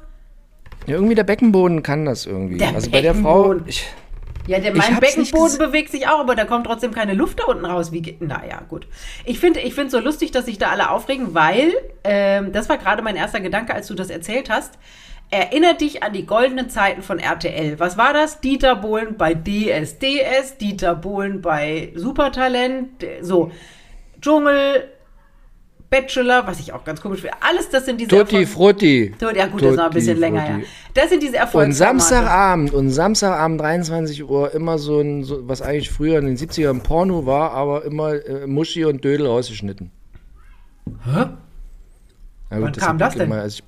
Ja, irgendwie der Beckenboden kann das irgendwie. Der also bei der Frau. Ich, ja, der, mein Beckenboden bewegt sich auch, aber da kommt trotzdem keine Luft da unten raus. Wie geht, naja, gut. Ich finde ich find so lustig, dass sich da alle aufregen, weil, ähm, das war gerade mein erster Gedanke, als du das erzählt hast. Erinnert dich an die goldenen Zeiten von RTL. Was war das? Dieter Bohlen bei DSDS, Dieter Bohlen bei Supertalent, so. Dschungel, Bachelor, was ich auch ganz komisch finde. Alles das sind diese Tutti Erfolg Frutti. Ja gut, Tutti, das ist noch ein bisschen länger, ja. Das sind diese Erfolge. Und Samstagabend, und Samstagabend 23 Uhr immer so ein, so, was eigentlich früher in den 70ern Porno war, aber immer äh, Muschi und Dödel rausgeschnitten. Hä? Ja, gut, Wann das kam das denn? Immer, als, ich,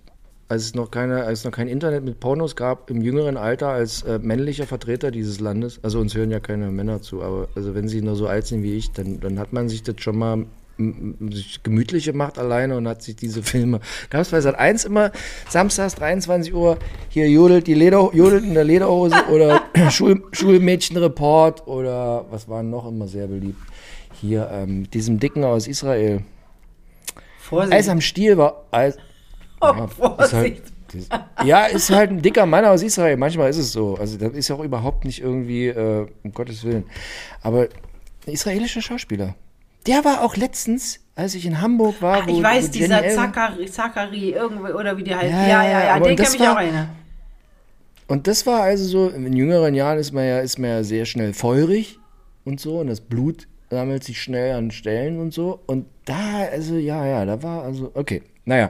als, es noch keine, als es noch kein Internet mit Pornos gab, im jüngeren Alter als äh, männlicher Vertreter dieses Landes, also uns hören ja keine Männer zu, aber also wenn sie nur so alt sind wie ich, dann, dann hat man sich das schon mal sich gemütlich gemacht alleine und hat sich diese Filme. Gab es bei Sat 1 immer samstags 23 Uhr hier jodelt die Leder, jodelt in der Lederhose oder Schul, Schulmädchenreport oder was war noch immer sehr beliebt? Hier, ähm, diesem Dicken aus Israel. Vorsicht. Eis am Stiel war. Eis, oh, ja, Vorsicht. Ist halt, ja, ist halt ein dicker Mann aus Israel. Manchmal ist es so. Also, das ist ja auch überhaupt nicht irgendwie, äh, um Gottes Willen. Aber Ein israelischer Schauspieler. Der war auch letztens, als ich in Hamburg war. Ach, ich wo- weiß, wo dieser Zachary, Zachary irgendwie, oder wie der heißt. Ja, Ja, ja, ja, den kann mich auch erinnern. Und das war also so, in jüngeren Jahren ist man ja, ist man ja sehr schnell feurig und so und das Blut sammelt sich schnell an Stellen und so. Und da, also ja, ja, da war also, okay, naja.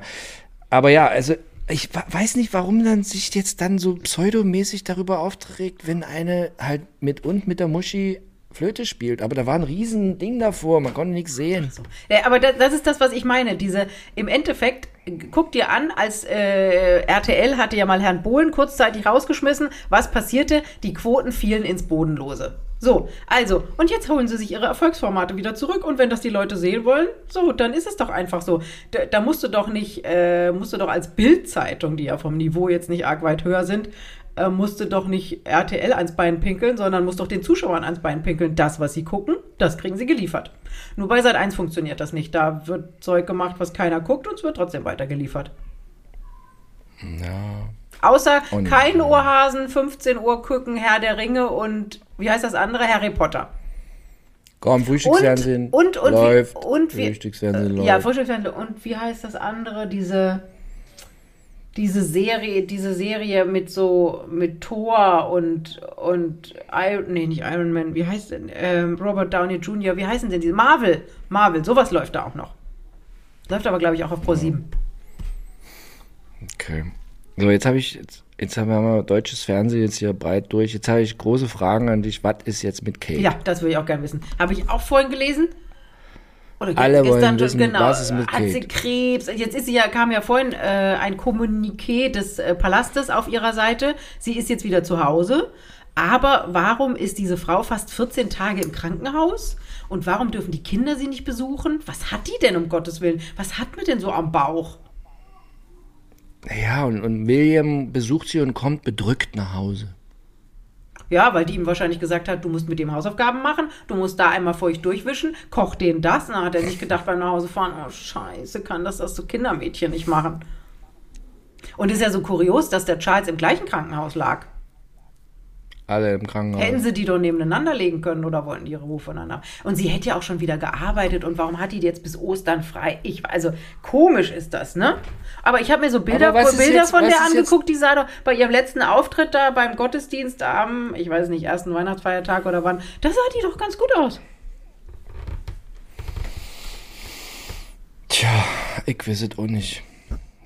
Aber ja, also ich weiß nicht, warum dann sich jetzt dann so pseudomäßig darüber aufträgt, wenn eine halt mit und mit der Muschi Flöte spielt. Aber da war ein riesen Ding davor, man konnte nichts sehen. Ja, aber das, das ist das, was ich meine. Diese, im Endeffekt, guck dir an, als äh, RTL hatte ja mal Herrn Bohlen kurzzeitig rausgeschmissen. Was passierte? Die Quoten fielen ins Bodenlose. So, also, und jetzt holen sie sich ihre Erfolgsformate wieder zurück und wenn das die Leute sehen wollen, so, dann ist es doch einfach so. Da, da musst du doch nicht, äh, musst du doch als Bildzeitung, die ja vom Niveau jetzt nicht arg weit höher sind, äh, musst du doch nicht RTL ans Bein pinkeln, sondern musst doch den Zuschauern ans Bein pinkeln. Das, was sie gucken, das kriegen sie geliefert. Nur bei Sat 1 funktioniert das nicht. Da wird Zeug gemacht, was keiner guckt und es wird trotzdem weiter geliefert. Ja. Außer Und- kein Ohrhasen, 15 Uhr Küken, Herr der Ringe und wie heißt das andere? Harry Potter. Komm, Frühstücksfernsehen und, und, läuft. Wie, und wie, Frühstücksfernsehen äh, läuft. Ja, Frühstücksfernsehen. Und wie heißt das andere? Diese, diese Serie, diese Serie mit so, mit Thor und, und Iron, nee, nicht Iron Man, wie heißt denn, ähm, Robert Downey Jr., wie heißen denn diese? Marvel, Marvel, sowas läuft da auch noch. Läuft aber, glaube ich, auch auf Pro 7. Okay. So, jetzt habe ich, jetzt, jetzt haben wir mal deutsches Fernsehen jetzt hier breit durch. Jetzt habe ich große Fragen an dich. Was ist jetzt mit Kate? Ja, das würde ich auch gerne wissen. Habe ich auch vorhin gelesen. Oder Alle gestern wollen wissen, genau, was ist mit hat sie Kate? Krebs. Jetzt ist sie ja, kam ja vorhin äh, ein Kommuniqué des äh, Palastes auf ihrer Seite. Sie ist jetzt wieder zu Hause. Aber warum ist diese Frau fast 14 Tage im Krankenhaus? Und warum dürfen die Kinder sie nicht besuchen? Was hat die denn, um Gottes Willen? Was hat mir denn so am Bauch? Ja, und, und William besucht sie und kommt bedrückt nach Hause. Ja, weil die ihm wahrscheinlich gesagt hat, du musst mit dem Hausaufgaben machen, du musst da einmal feucht durchwischen, koch den das. Und dann hat er sich gedacht beim nach Hause fahren, oh scheiße, kann das das so Kindermädchen nicht machen. Und ist ja so kurios, dass der Charles im gleichen Krankenhaus lag. Alle im Krankenhaus. Hätten sie die doch nebeneinander legen können oder wollten die ihre Ruhe voneinander? Und sie hätte ja auch schon wieder gearbeitet und warum hat die jetzt bis Ostern frei? Ich, also komisch ist das, ne? Aber ich habe mir so Bilder, Bilder jetzt- von der ist jetzt- angeguckt, die sah doch bei ihrem letzten Auftritt da beim Gottesdienst am, ich weiß nicht, ersten Weihnachtsfeiertag oder wann, da sah die doch ganz gut aus. Tja, ich weiß es auch nicht.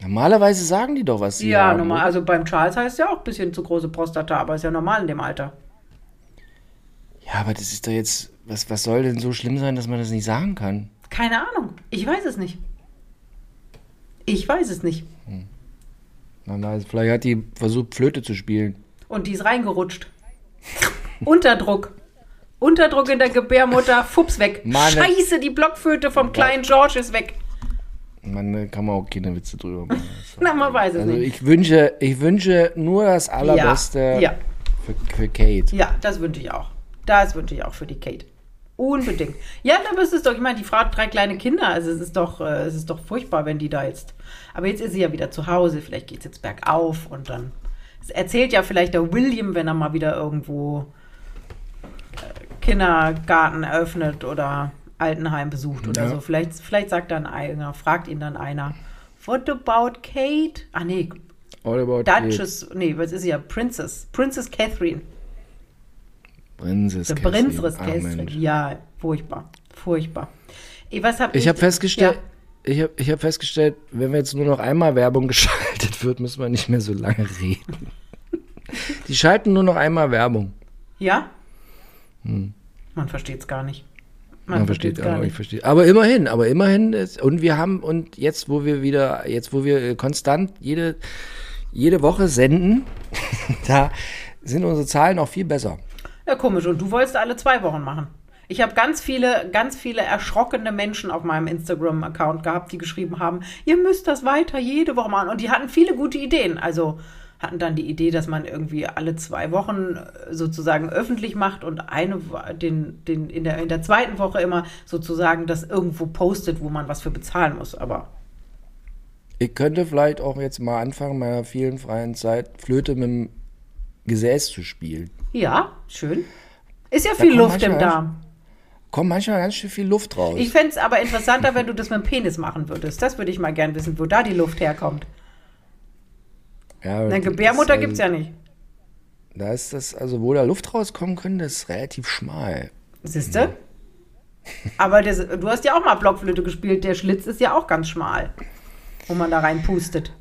Normalerweise sagen die doch, was sie ja, haben. normal. oder? Also beim Charles heißt ja auch ein bisschen zu große Prostata, aber ist ja normal in dem Alter. Ja, aber das ist doch jetzt, was, was soll denn so schlimm sein, dass man das nicht sagen kann? Keine Ahnung. Ich weiß es nicht. Ich weiß es nicht. Man weiß, vielleicht hat die versucht, Flöte zu spielen. Und die ist reingerutscht. Unterdruck. Unterdruck in der Gebärmutter, fups weg. Mann. Scheiße, die Blockflöte vom kleinen George ist weg. Man da kann man auch keine Witze drüber machen. Na, man weiß es Also nicht. ich wünsche, ich wünsche nur das Allerbeste Ja, ja. Für, für Kate. Ja, das wünsche ich auch. Das wünsche ich auch für die Kate. Unbedingt. Ja, da ist es doch, ich meine, die Frau hat drei kleine Kinder, also es ist doch, äh, es ist doch furchtbar, wenn die da jetzt. Aber jetzt ist sie ja wieder zu Hause, vielleicht geht es jetzt bergauf und dann es erzählt ja vielleicht der William, wenn er mal wieder irgendwo äh, Kindergarten eröffnet oder Altenheim besucht oder Ja. so. Vielleicht, vielleicht sagt dann einer, fragt ihn dann einer, what about Kate? Ah nee, All about Kate. Duchess, nee, was ist sie ja? Princess. Princess Catherine. Prinzess Der Catherine. Prinzess Ach, Catherine. Mensch. Ja, furchtbar. Furchtbar. Eh, Was hab Ich habe festgestellt, Ja. ich habe ich hab festgestellt, wenn wir jetzt nur noch einmal Werbung geschaltet wird, müssen wir nicht mehr so lange reden. Die schalten nur noch einmal Werbung. Ja? Man versteht es gar nicht. Man, Hm. versteht aber ich verstehe. Aber immerhin, aber immerhin ist, und wir haben und jetzt, wo wir wieder, jetzt wo wir äh, konstant jede jede Woche senden, da sind unsere Zahlen auch viel besser. Ja, komisch. Und du wolltest alle zwei Wochen machen. Ich habe ganz viele, ganz viele erschrockene Menschen auf meinem Instagram-Account gehabt, die geschrieben haben, ihr müsst das weiter jede Woche machen. Und die hatten viele gute Ideen. Also hatten dann die Idee, dass man irgendwie alle zwei Wochen äh, sozusagen öffentlich macht und eine den, den in, der, in der zweiten Woche immer sozusagen das irgendwo postet, wo man was für bezahlen muss. Aber Ich könnte vielleicht auch jetzt mal anfangen, meiner vielen freien Zeit Flöte mit dem Gesäß zu spielen. ja, schön. Ist ja viel kommt Luft im Darm. kommt manchmal ganz schön viel Luft raus. Ich fände es aber interessanter, wenn du das mit dem Penis machen würdest. Das würde ich mal gern wissen, wo da die Luft herkommt. Ja, Eine Gebärmutter gibt es ja nicht. Da ist das, also wo da Luft rauskommen könnte, ist relativ schmal. Siehst du? Aber das, du hast ja auch mal Blockflöte gespielt. Der Schlitz ist ja auch ganz schmal, wo man da reinpustet.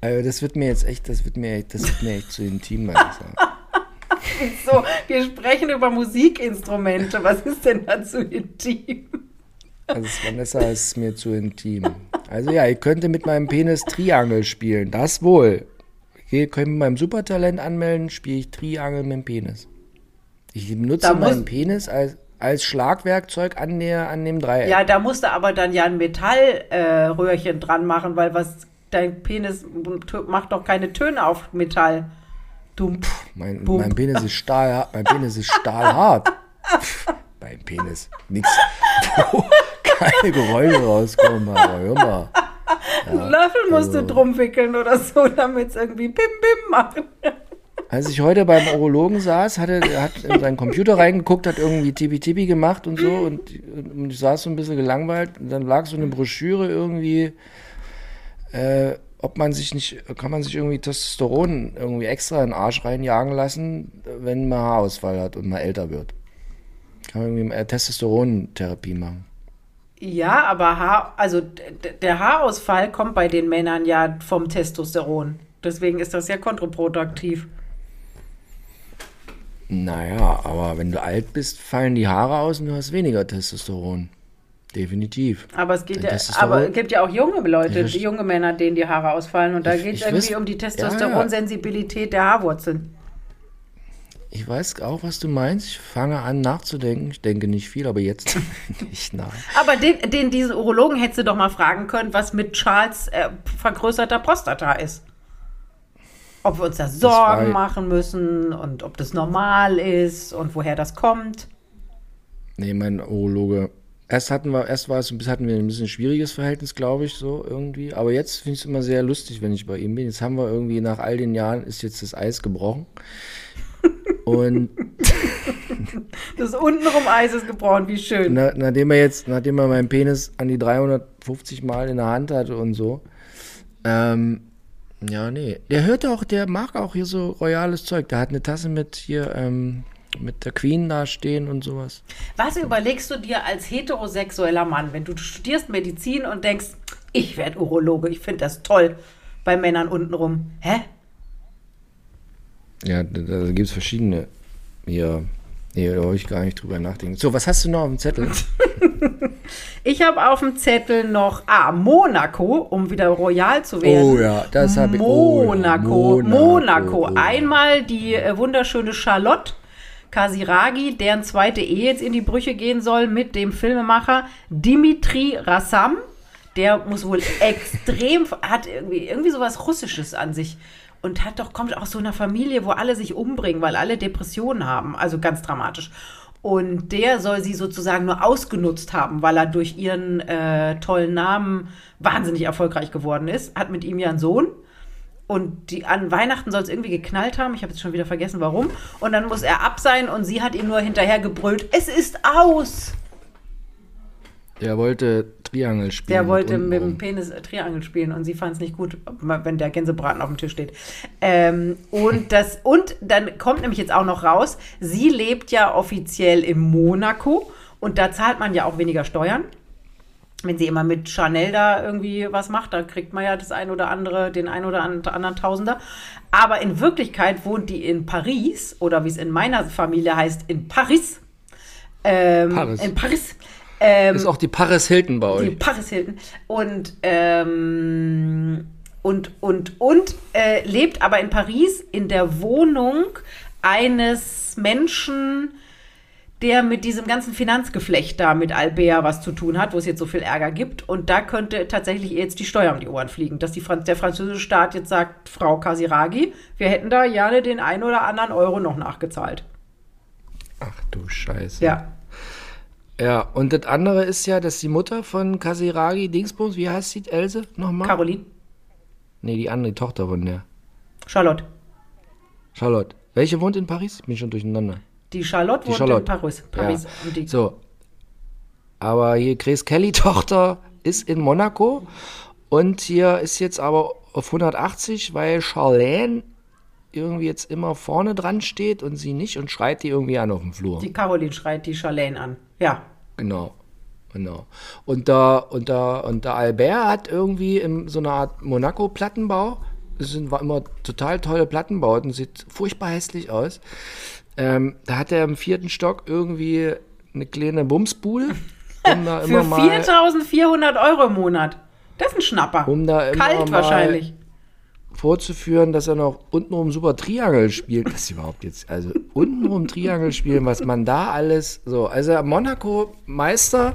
Also das wird mir jetzt echt, das wird mir, echt- das wird mir echt zu intim, muss ich sagen. So, wir sprechen über Musikinstrumente. Was ist denn dazu intim? Also Vanessa ist mir zu intim. Also ja, ich könnte mit meinem Penis Triangel spielen, das wohl. Ich könnte mit meinem Supertalent anmelden, spiele ich Triangel mit dem Penis. Ich benutze muss- meinen Penis als, als Schlagwerkzeug an, der, an dem Dreieck. Ja, da musst du aber dann ja ein Metallröhrchen äh, dran machen, weil was dein Penis macht doch keine Töne auf Metall. Dumm. Mein, Bum. mein Penis ist stahl, mein Penis ist stahlhart. Pff, mein Penis. Nix, wo keine Geräusche rauskommen, aber hör mal. Einen Löffel musst also- du drum wickeln oder so, damit es irgendwie Bim Bim macht. Als ich heute beim Urologen saß, hatte, er hat in seinen Computer reingeguckt, hat irgendwie Tipi-Tipi gemacht und so und, und ich saß so ein bisschen gelangweilt und dann lag so eine Broschüre irgendwie, äh, ob man sich nicht, kann man sich irgendwie Testosteron irgendwie extra in den Arsch reinjagen lassen, wenn man Haarausfall hat und mal älter wird. Kann man irgendwie äh, Testosterontherapie machen. Ja, aber Haar, also der Haarausfall kommt bei den Männern ja vom Testosteron. Deswegen ist das ja kontraproduktiv. Naja, aber wenn du alt bist, fallen die Haare aus und du hast weniger Testosteron. Definitiv. Aber es geht ja, aber gibt ja auch junge Leute, Ich junge Männer, denen die Haare ausfallen. Und da geht es irgendwie wüs- um die Ja, ja. Testosteronsensibilität der Haarwurzeln. Ich weiß auch, was du meinst. Ich fange an nachzudenken. Ich denke nicht viel, aber jetzt nicht nach. Aber den, den, diesen Urologen hättest du doch mal fragen können, was mit Charles äh, vergrößerter Prostata ist. Ob wir uns da Sorgen machen müssen und ob das normal ist und woher das kommt. Nee, mein Urologe. Erst hatten wir, erst war es, ein bisschen- hatten wir ein bisschen schwieriges Verhältnis, glaube ich, so irgendwie. Aber jetzt finde ich es immer sehr lustig, wenn ich bei ihm bin. Jetzt haben wir irgendwie nach all den Jahren ist jetzt das Eis gebrochen. Und Das untenrum Eis ist gebrochen, wie schön. na, nachdem er jetzt, nachdem er meinen Penis an die 350 Mal in der Hand hatte und so, ähm, ja, nee. Der hört auch, der mag auch hier so royales Zeug. Der hat eine Tasse mit hier, ähm, mit der Queen da stehen und sowas. Was überlegst du dir als heterosexueller Mann, wenn du studierst Medizin und denkst, ich werde Urologe, ich finde das toll bei Männern untenrum. Hä? Ja, da, da gibt es verschiedene. Hier, da wollte ich gar nicht drüber nachdenken. So, was hast du noch auf dem Zettel? Ich habe auf dem Zettel noch, ah, Monaco, um wieder royal zu werden. Oh ja, das habe ich- oh Monaco, Monaco, Monaco. Einmal die äh, wunderschöne Charlotte Kasiragi, deren zweite Ehe jetzt in die Brüche gehen soll mit dem Filmemacher Dimitri Rassam. Der muss wohl extrem, hat irgendwie, irgendwie sowas Russisches an sich. Und hat doch, kommt aus so einer Familie, wo alle sich umbringen, weil alle Depressionen haben. Also ganz dramatisch. Und der soll sie sozusagen nur ausgenutzt haben, weil er durch ihren äh, tollen Namen wahnsinnig erfolgreich geworden ist. Hat mit ihm ja einen Sohn. Und die, an Weihnachten soll es irgendwie geknallt haben. Ich habe jetzt schon wieder vergessen, warum. Und dann muss er ab sein und sie hat ihm nur hinterher gebrüllt: Es ist aus! Der wollte Triangel spielen. Der wollte mit dem. Penis äh, Triangel spielen und sie fand es nicht gut, wenn der Gänsebraten auf dem Tisch steht. Ähm, und, das, und dann kommt nämlich jetzt auch noch raus, sie lebt ja offiziell in Monaco und da zahlt man ja auch weniger Steuern. Wenn sie immer mit Chanel da irgendwie was macht, da kriegt man ja das ein oder andere, den ein oder anderen Tausender. Aber in Wirklichkeit wohnt die in Paris oder wie es in meiner Familie heißt, in Paris. Ähm, Paris. In Paris. Ähm, Ist auch die Paris Hilton bei die euch. Paris Hilton. Und, ähm, und, und, und äh, lebt aber in Paris in der Wohnung eines Menschen, der mit diesem ganzen Finanzgeflecht da mit Albert was zu tun hat, wo es jetzt so viel Ärger gibt. Und da könnte tatsächlich jetzt die Steuer um die Ohren fliegen, dass die Franz der französische Staat jetzt sagt, Frau Kasiragi, wir hätten da gerne den ein oder anderen Euro noch nachgezahlt. Ach du Scheiße. Ja. Ja, und das andere ist ja, dass die Mutter von Kasiragi Dingsbums, wie heißt sie, Else nochmal? Caroline, Nee, die andere die Tochter von der. Charlotte. Charlotte. Welche wohnt in Paris? Ich bin schon durcheinander. Die Charlotte Die wohnt Charlotte. in Paris. Paris. Ja. So. Aber hier Grace Kelly-Tochter ist in Monaco und hier ist jetzt aber auf 180, weil Charlene irgendwie jetzt immer vorne dran steht und sie nicht und schreit die irgendwie an auf dem Flur. Die Caroline schreit die Charlene an. Ja. Genau. Genau. Und der, und der, und der Albert hat irgendwie in so einer Art Monaco-Plattenbau. Das sind war immer total tolle Plattenbauten, sieht furchtbar hässlich aus. Ähm, da hat er im vierten Stock irgendwie eine kleine Bumsbude. Um Für 4400 Euro im Monat. Das ist ein Schnapper. Um da immer Kalt wahrscheinlich. Vorzuführen, dass er noch untenrum super Triangel spielt. Ist überhaupt jetzt, also untenrum Triangel spielen, was man da alles so. Also Monaco Meister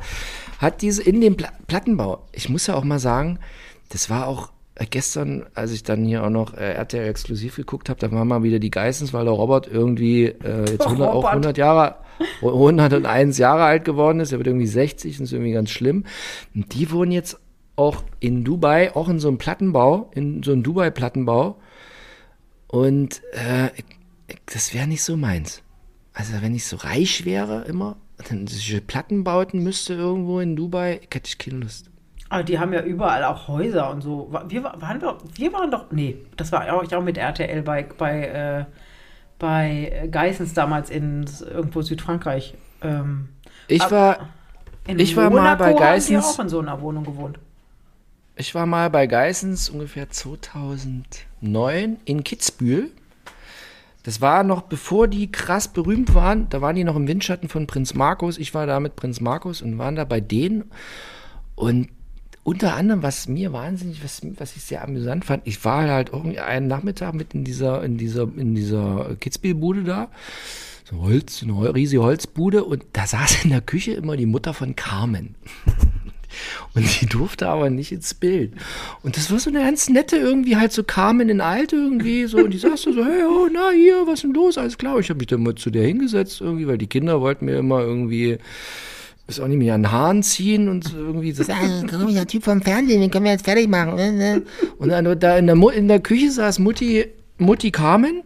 hat diese in dem Pla Plattenbau. Ich muss ja auch mal sagen, das war auch äh, gestern, als ich dann hier auch noch äh, RTL exklusiv geguckt habe, da war mal wieder die Geissens, weil der Robert irgendwie äh, jetzt 100, auch 100 Jahre, 101 Jahre alt geworden ist. Er wird irgendwie 60, das ist irgendwie ganz schlimm. Und die wohnen jetzt auch in Dubai, auch in so einem Plattenbau, in so einem Dubai-Plattenbau. Und äh, das wäre nicht so meins. Also wenn ich so reich wäre immer, dann diese Plattenbauten müsste irgendwo in Dubai, hätte ich keine Lust. Aber die haben ja überall auch Häuser und so. Wir waren, doch, wir waren doch, nee, das war auch, auch mit RTL bei, bei, äh, bei Geissens damals in irgendwo Südfrankreich. Ähm, ich war, ich war mal bei Geissens. Haben die auch in so einer Wohnung gewohnt. Ich war mal bei Geissens ungefähr 2009 in Kitzbühel. Das war noch bevor die krass berühmt waren. Da waren die noch im Windschatten von Prinz Markus. Ich war da mit Prinz Markus und waren da bei denen. Und unter anderem, was mir wahnsinnig, was, was ich sehr amüsant fand, ich war halt irgendwie einen Nachmittag mit in dieser, in dieser, in dieser Kitzbühelbude da. So Holz, eine riesige Holzbude und da saß in der Küche immer die Mutter von Carmen. Und sie durfte aber nicht ins Bild. Und das war so eine ganz nette, irgendwie halt so Carmen in alt irgendwie so. Und die saß so, hey, oh, na hier, was ist denn los? Alles klar. Ich habe mich dann mal zu der hingesetzt irgendwie, weil die Kinder wollten mir immer irgendwie ist auch nicht mehr an den Haaren ziehen und irgendwie so, ah, komm, der Typ vom Fernsehen, den können wir jetzt fertig machen. Ne, ne. Und dann da in der, in der Küche saß Mutti, Mutti Carmen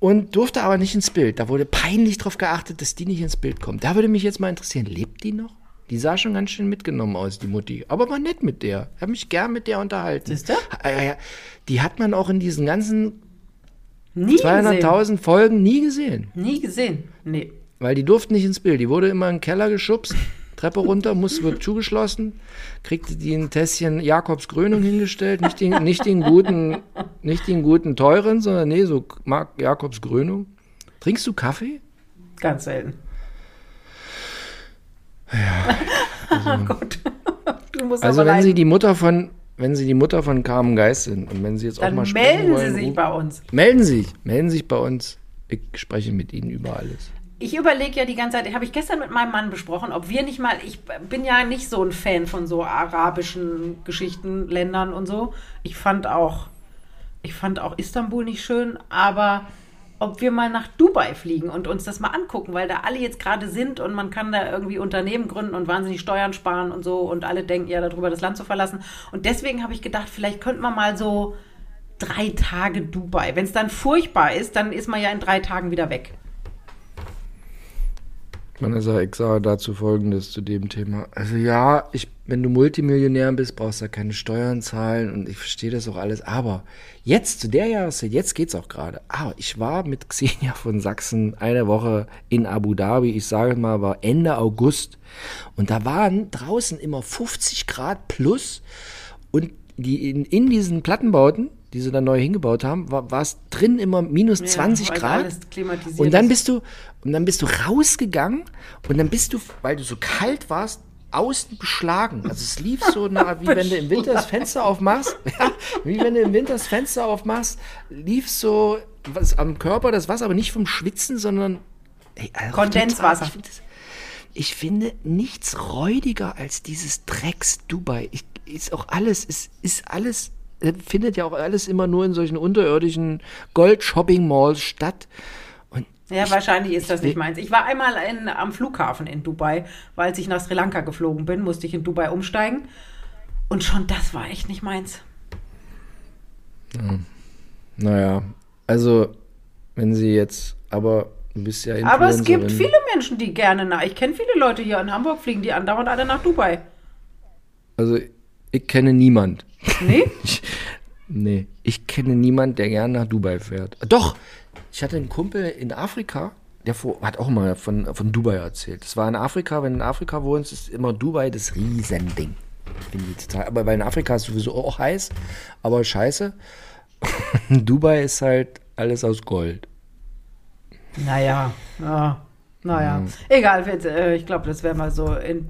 und durfte aber nicht ins Bild. Da wurde peinlich darauf geachtet, dass die nicht ins Bild kommt. Da würde mich jetzt mal interessieren, lebt die noch? Die sah schon ganz schön mitgenommen aus, die Mutti. Aber war nett mit der. Ich habe mich gern mit der unterhalten. Siehst du? Die hat man auch in diesen ganzen 200.000 Folgen nie gesehen. Nie gesehen? Nee. Weil die durften nicht ins Bild. Die wurde immer in den Keller geschubst, Treppe runter, muss, wird zugeschlossen, kriegte die ein Tässchen Jakobs Grönung hingestellt. Nicht den, nicht den guten, nicht den guten teuren, sondern nee, so Jakobs Grönung. Trinkst du Kaffee? Ganz selten. Ja. Also, oh Gott. also wenn Sie die Mutter von wenn Sie die Mutter von Carmen Geist sind und wenn Sie jetzt Dann auch mal melden wollen, Sie sich bei uns. Melden Sie sich, melden Sie sich bei uns. Ich spreche mit Ihnen über alles. Ich überlege ja die ganze Zeit, habe ich gestern mit meinem Mann besprochen, ob wir nicht mal, ich bin ja nicht so ein Fan von so arabischen Geschichten, Ländern und so. Ich fand auch, ich fand auch Istanbul nicht schön, aber ob wir mal nach Dubai fliegen und uns das mal angucken, weil da alle jetzt gerade sind und man kann da irgendwie Unternehmen gründen und wahnsinnig Steuern sparen und so und alle denken ja darüber, das Land zu verlassen. Und deswegen habe ich gedacht, vielleicht könnte man mal so drei Tage Dubai. Wenn es dann furchtbar ist, dann ist man ja in drei Tagen wieder weg. Vanessa, ich sage dazu folgendes zu dem Thema. Also ja, ich, wenn du Multimillionär bist, brauchst du ja keine Steuern zahlen und ich verstehe das auch alles. Aber jetzt, zu der Jahreszeit, jetzt geht's auch gerade. Aber ich war mit Xenia von Sachsen eine Woche in Abu Dhabi. Ich sage mal, war Ende August. Und da waren draußen immer 50 Grad plus und die in, in diesen Plattenbauten, die sie dann neu hingebaut haben, war es drin immer minus ja, 20 Grad. Und dann bist du und dann bist du rausgegangen und dann bist du, weil du so kalt warst, außen beschlagen. Also es lief so nah, wie wenn du im Winter das Fenster aufmachst. Ja, wie wenn du im Winter das Fenster aufmachst, lief so was am Körper das Wasser, aber nicht vom Schwitzen, sondern ey, also Kondenswasser. Total, ich, ich, finde nichts räudiger als dieses Drecks Dubai. Ich, ist auch alles, ist, ist alles findet ja auch alles immer nur in solchen unterirdischen Gold-Shopping-Malls statt. Und ja, wahrscheinlich ist das nicht meins. Ich war einmal in, am Flughafen in Dubai, weil als ich nach Sri Lanka geflogen bin, musste ich in Dubai umsteigen. Und schon das war echt nicht meins. Ja. Naja, also wenn sie jetzt, aber Du bist ja Aber es gibt viele Menschen, die gerne nach. Ich kenne viele Leute hier in Hamburg, fliegen die andauernd alle nach Dubai. Also, ich kenne niemand. Nee? Nee, ich kenne niemand, der gern nach Dubai fährt. Doch, ich hatte einen Kumpel in Afrika, der vor, hat auch mal von, von Dubai erzählt. Das war in Afrika, wenn du in Afrika wohnst, ist immer Dubai das Riesending. Finde ich total. Aber weil in Afrika ist sowieso auch heiß, aber scheiße. Dubai ist halt alles aus Gold. Naja, ja. Naja, Mhm. egal, äh, ich glaube, das werden wir so in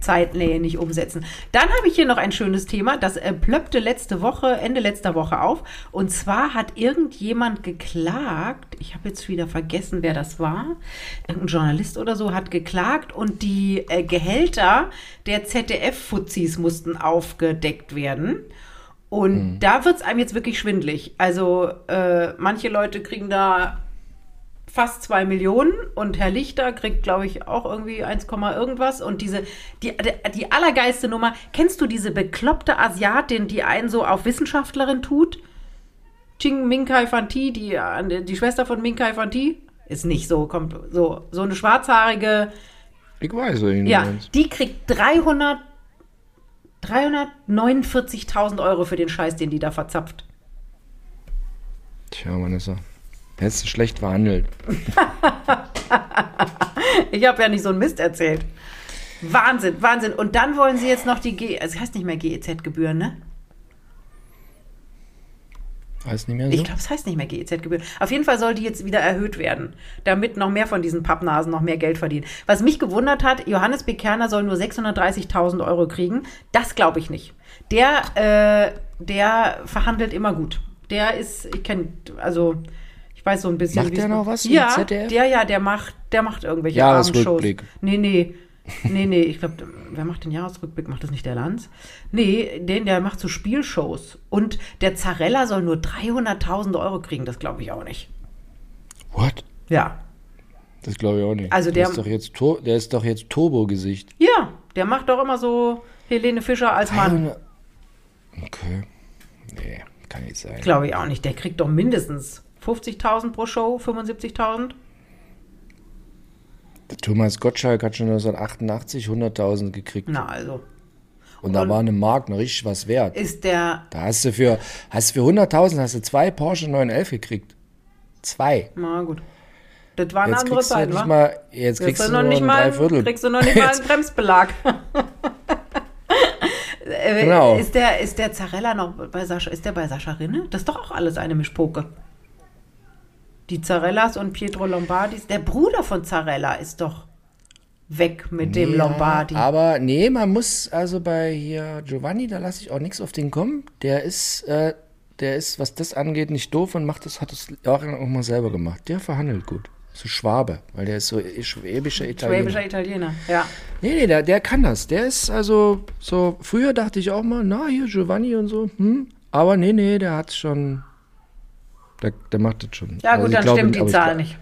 Zeitnähe nicht umsetzen. Dann habe ich hier noch ein schönes Thema, das äh, plöppte letzte Woche, Ende letzter Woche auf. Und zwar hat irgendjemand geklagt, ich habe jetzt wieder vergessen, wer das war, irgendein Journalist oder so hat geklagt und die äh, Gehälter der ZDF-Fuzis mussten aufgedeckt werden. Und da wird es einem jetzt wirklich schwindlig. Also äh, manche Leute kriegen da fast zwei Millionen und Herr Lichter kriegt, glaube ich, auch irgendwie 1, irgendwas. Und diese, die, die, allergeiste Nummer, kennst du diese bekloppte Asiatin, die einen so auf Wissenschaftlerin tut? Ching Minkai Fanti, die, die Schwester von Minkai Fanti? Ist nicht so, kommt so, so eine schwarzhaarige, Ich weiß, du ja, die kriegt 300, 349.000 Euro für den Scheiß, den die da verzapft. Tja, Vanessa. Hättest du schlecht verhandelt. Ich habe ja nicht so einen Mist erzählt. Wahnsinn, Wahnsinn. Und dann wollen sie jetzt noch die G, also es heißt nicht mehr GEZ-Gebühren, ne? Heißt nicht mehr so? Ich glaube, es heißt nicht mehr GEZ-Gebühren. Auf jeden Fall soll die jetzt wieder erhöht werden, damit noch mehr von diesen Pappnasen noch mehr Geld verdienen. Was mich gewundert hat, Johannes B. Kerner soll nur 630.000 Euro kriegen. Das glaube ich nicht. Der, äh, der verhandelt immer gut. Der ist, ich kenne, also ich weiß so ein bisschen. Macht der noch was Ja, ZDF? der, ja, der macht, der macht irgendwelche Jahresrückblick. Abendshows. Nee, nee. Nee, nee, ich glaube, wer macht den Jahresrückblick? Macht das nicht der Lanz? Nee, den, der macht so Spielshows. Und der Zarella soll nur 300.000 Euro kriegen, das glaube ich auch nicht. What? Ja. Das glaube ich auch nicht. Also der- ist doch jetzt, der ist doch jetzt Turbo-Gesicht. Ja, der macht doch immer so Helene Fischer als Mann. Okay. Nee, kann nicht sein. Glaube ich auch nicht. Der kriegt doch mindestens 50.000 pro Show, 75.000. Der Thomas Gottschalk hat schon 1988 100.000 gekriegt. Na, also. Und da und- war eine Mark noch richtig was wert. Ist der, Da hast du für, hast du für 100.000 hast du zwei Porsche 911 gekriegt. Zwei. na gut. Das waren Jetzt andere Zeiten, nicht wa? mal, jetzt kriegst Kriegst du noch nicht mal, kriegst du noch nicht mal einen Bremsbelag. Genau. Ist der, ist der Zarella noch bei Sascha, ist der bei Sascha Rinne? Das ist doch auch alles eine Mischpoke. Die Zarellas und Pietro Lombardis. Der Bruder von Zarella ist doch weg mit dem Ja, Lombardi. Aber nee, man muss also bei hier Giovanni, da lasse ich auch nichts auf den kommen. Der ist, äh, der ist, was das angeht, nicht doof und macht das, hat das auch mal selber gemacht. Der verhandelt gut. So Schwabe, weil der ist so schwäbischer Italiener. Schwäbischer Italiener, ja. Nee, nee, der, der kann das. Der ist also so, früher dachte ich auch mal, na, hier Giovanni und so, hm. Aber nee, nee, der hat schon, der, der macht das schon. Ja Also gut, ich dann glaube stimmt die Zahl nicht.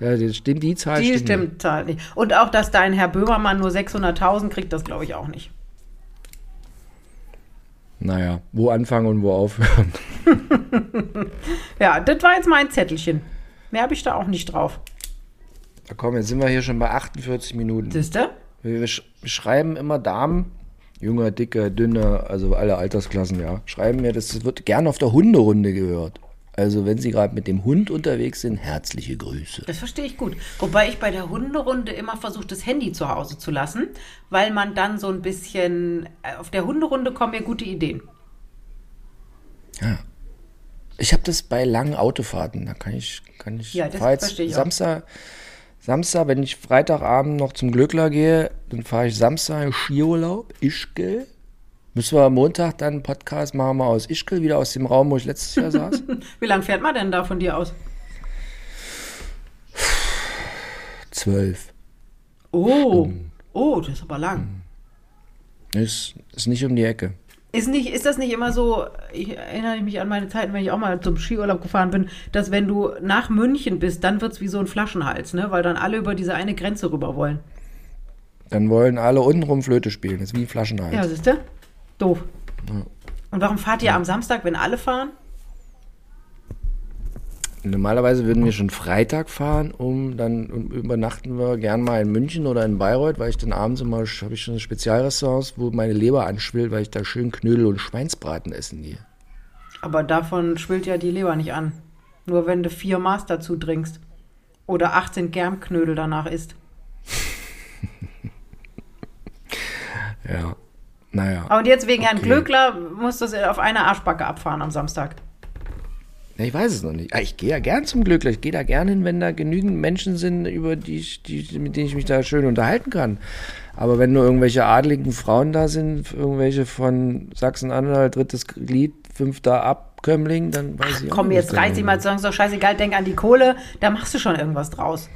Ja, die stimmt, die Zahl Die stimmt. stimmt, nicht. Zahl nicht. Und auch, dass dein Herr Böhmermann nur 600.000 kriegt, das glaube ich auch nicht. Naja, wo anfangen und wo aufhören. Ja, das war jetzt mein Zettelchen. Mehr habe ich da auch nicht drauf. Da komm, jetzt sind wir hier schon bei 48 Minuten. Siehst du? Wir, wir sch- wir schreiben immer Damen, junge, dicke, dünne, also alle Altersklassen, ja, schreiben mir, das wird gern auf der Hunderunde gehört. Also wenn Sie gerade mit dem Hund unterwegs sind, herzliche Grüße. Das verstehe ich gut. Wobei ich bei der Hunderunde immer versuche, das Handy zu Hause zu lassen, weil man dann so ein bisschen. äh, Auf der Hunderunde kommen mir gute Ideen. Ich habe das bei langen Autofahrten, da kann ich, kann ich, Ja, das verstehe ich auch. Samstag, Samstag, wenn ich Freitagabend noch zum Glöckler gehe, dann fahre ich Samstag in Skiurlaub, Ischgl. Müssen wir am Montag dann einen Podcast machen, mal aus Ischgl, wieder aus dem Raum, wo ich letztes Jahr saß. Wie lange fährt man denn da von dir aus? Zwölf. Oh, oh, das ist aber lang. Ist, ist nicht um die Ecke. Ist, nicht, ist das nicht immer so, ich erinnere mich an meine Zeiten, wenn ich auch mal zum Skiurlaub gefahren bin, dass wenn du nach München bist, dann wird es wie so ein Flaschenhals, ne? weil dann alle über diese eine Grenze rüber wollen. Dann wollen alle untenrum Flöte spielen. Das ist wie ein Flaschenhals. Ja, siehst du? Doof. Und warum fahrt ihr am Samstag, wenn alle fahren? Normalerweise würden wir schon Freitag fahren, um dann um, übernachten wir gern mal in München oder in Bayreuth, weil ich dann abends immer habe ich schon Spezialrestaurants, wo meine Leber anschwillt, weil ich da schön Knödel und Schweinsbraten essen gehe. Aber davon schwillt ja die Leber nicht an. Nur wenn du vier Maß dazu trinkst. Oder 18 Germknödel danach isst. ja. Naja. Und jetzt wegen okay. Herrn Glöckler musst du auf eine Arschbacke abfahren am Samstag. Ja, ich weiß es noch nicht. Ah, ich gehe ja gern zum Glöckler. Ich gehe da gern hin, wenn da genügend Menschen sind, über die, die, mit denen ich mich da schön unterhalten kann. Aber wenn nur irgendwelche adligen Frauen da sind, irgendwelche von Sachsen-Anhalt, drittes Glied, fünfter Abkömmling, dann weiß Ach, ich auch Komm, jetzt reiß dich mal zu sagen, doch scheißegal, denk an die Kohle, da machst du schon irgendwas draus.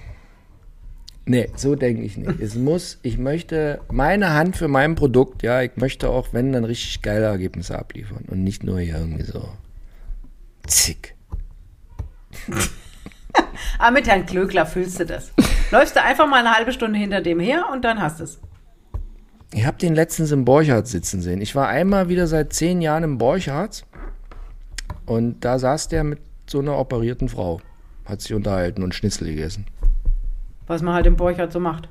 Nee, so denke ich nicht. Es muss, ich möchte meine Hand für mein Produkt, ja, ich möchte auch, wenn, dann richtig geile Ergebnisse abliefern und nicht nur hier irgendwie so zick. Aber mit Herrn Klöckler fühlst du das. Läufst du einfach mal eine halbe Stunde hinter dem her und dann hast du es. Ich habe den letztens im Borchardt sitzen sehen. Ich war einmal wieder seit zehn Jahren im Borchardt und da saß der mit so einer operierten Frau. Hat sich unterhalten und Schnitzel gegessen. Was man halt im Borchardt so macht.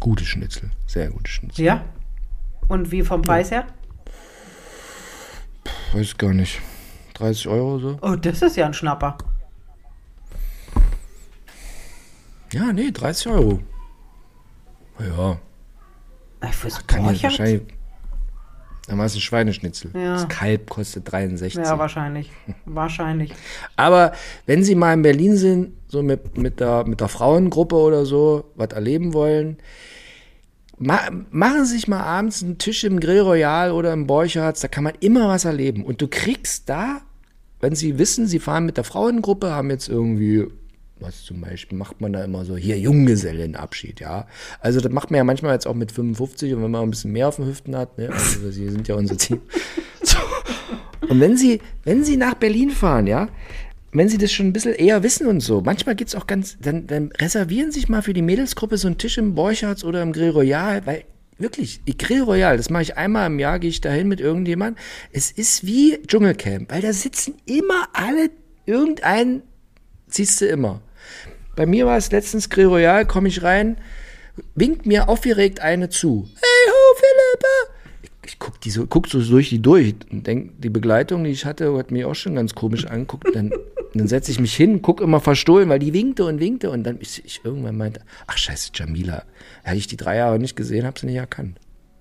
Gute Schnitzel, sehr gute Schnitzel. Ja? Und wie vom Preis her? Puh, weiß gar nicht. 30 Euro so. Oh, das ist ja ein Schnapper. Ja, nee, 30 Euro. Ja. Fürs Kann ich wahrscheinlich. Dann war es ein Schweineschnitzel. Ja. Das Kalb kostet 63. Ja, wahrscheinlich. wahrscheinlich. Aber wenn Sie mal in Berlin sind, so mit, mit, der, mit der Frauengruppe oder so, was erleben wollen, ma machen Sie sich mal abends einen Tisch im Grill Royal oder im Borchards, da kann man immer was erleben. Und du kriegst da, wenn Sie wissen, Sie fahren mit der Frauengruppe, haben jetzt irgendwie was zum Beispiel macht man da immer so, hier Junggesellenabschied, ja. Also das macht man ja manchmal jetzt auch mit 55 und wenn man ein bisschen mehr auf den Hüften hat, ne, also sie sind ja unser Team. So. Und wenn sie, wenn sie nach Berlin fahren, ja, wenn sie das schon ein bisschen eher wissen und so, manchmal geht es auch ganz, dann, dann reservieren sich mal für die Mädelsgruppe so einen Tisch im Borchards oder im Grill Royal, weil wirklich, ich Grill Royal, das mache ich einmal im Jahr, gehe ich dahin mit irgendjemand. Es ist wie Dschungelcamp, weil da sitzen immer alle, irgendein siehst du immer. Bei mir war es letztens Grill Royal, komme ich rein, winkt mir aufgeregt eine zu. Hey ho, Philippa! Ich, ich guck, die so, guck so durch die durch und denk, die Begleitung, die ich hatte, hat mich auch schon ganz komisch angeguckt. Dann, dann setze ich mich hin, guck immer verstohlen, weil die winkte und winkte und dann ich, ich irgendwann meinte, ach scheiße, Jamila. Hätte ich die drei Jahre nicht gesehen, habe sie nicht erkannt.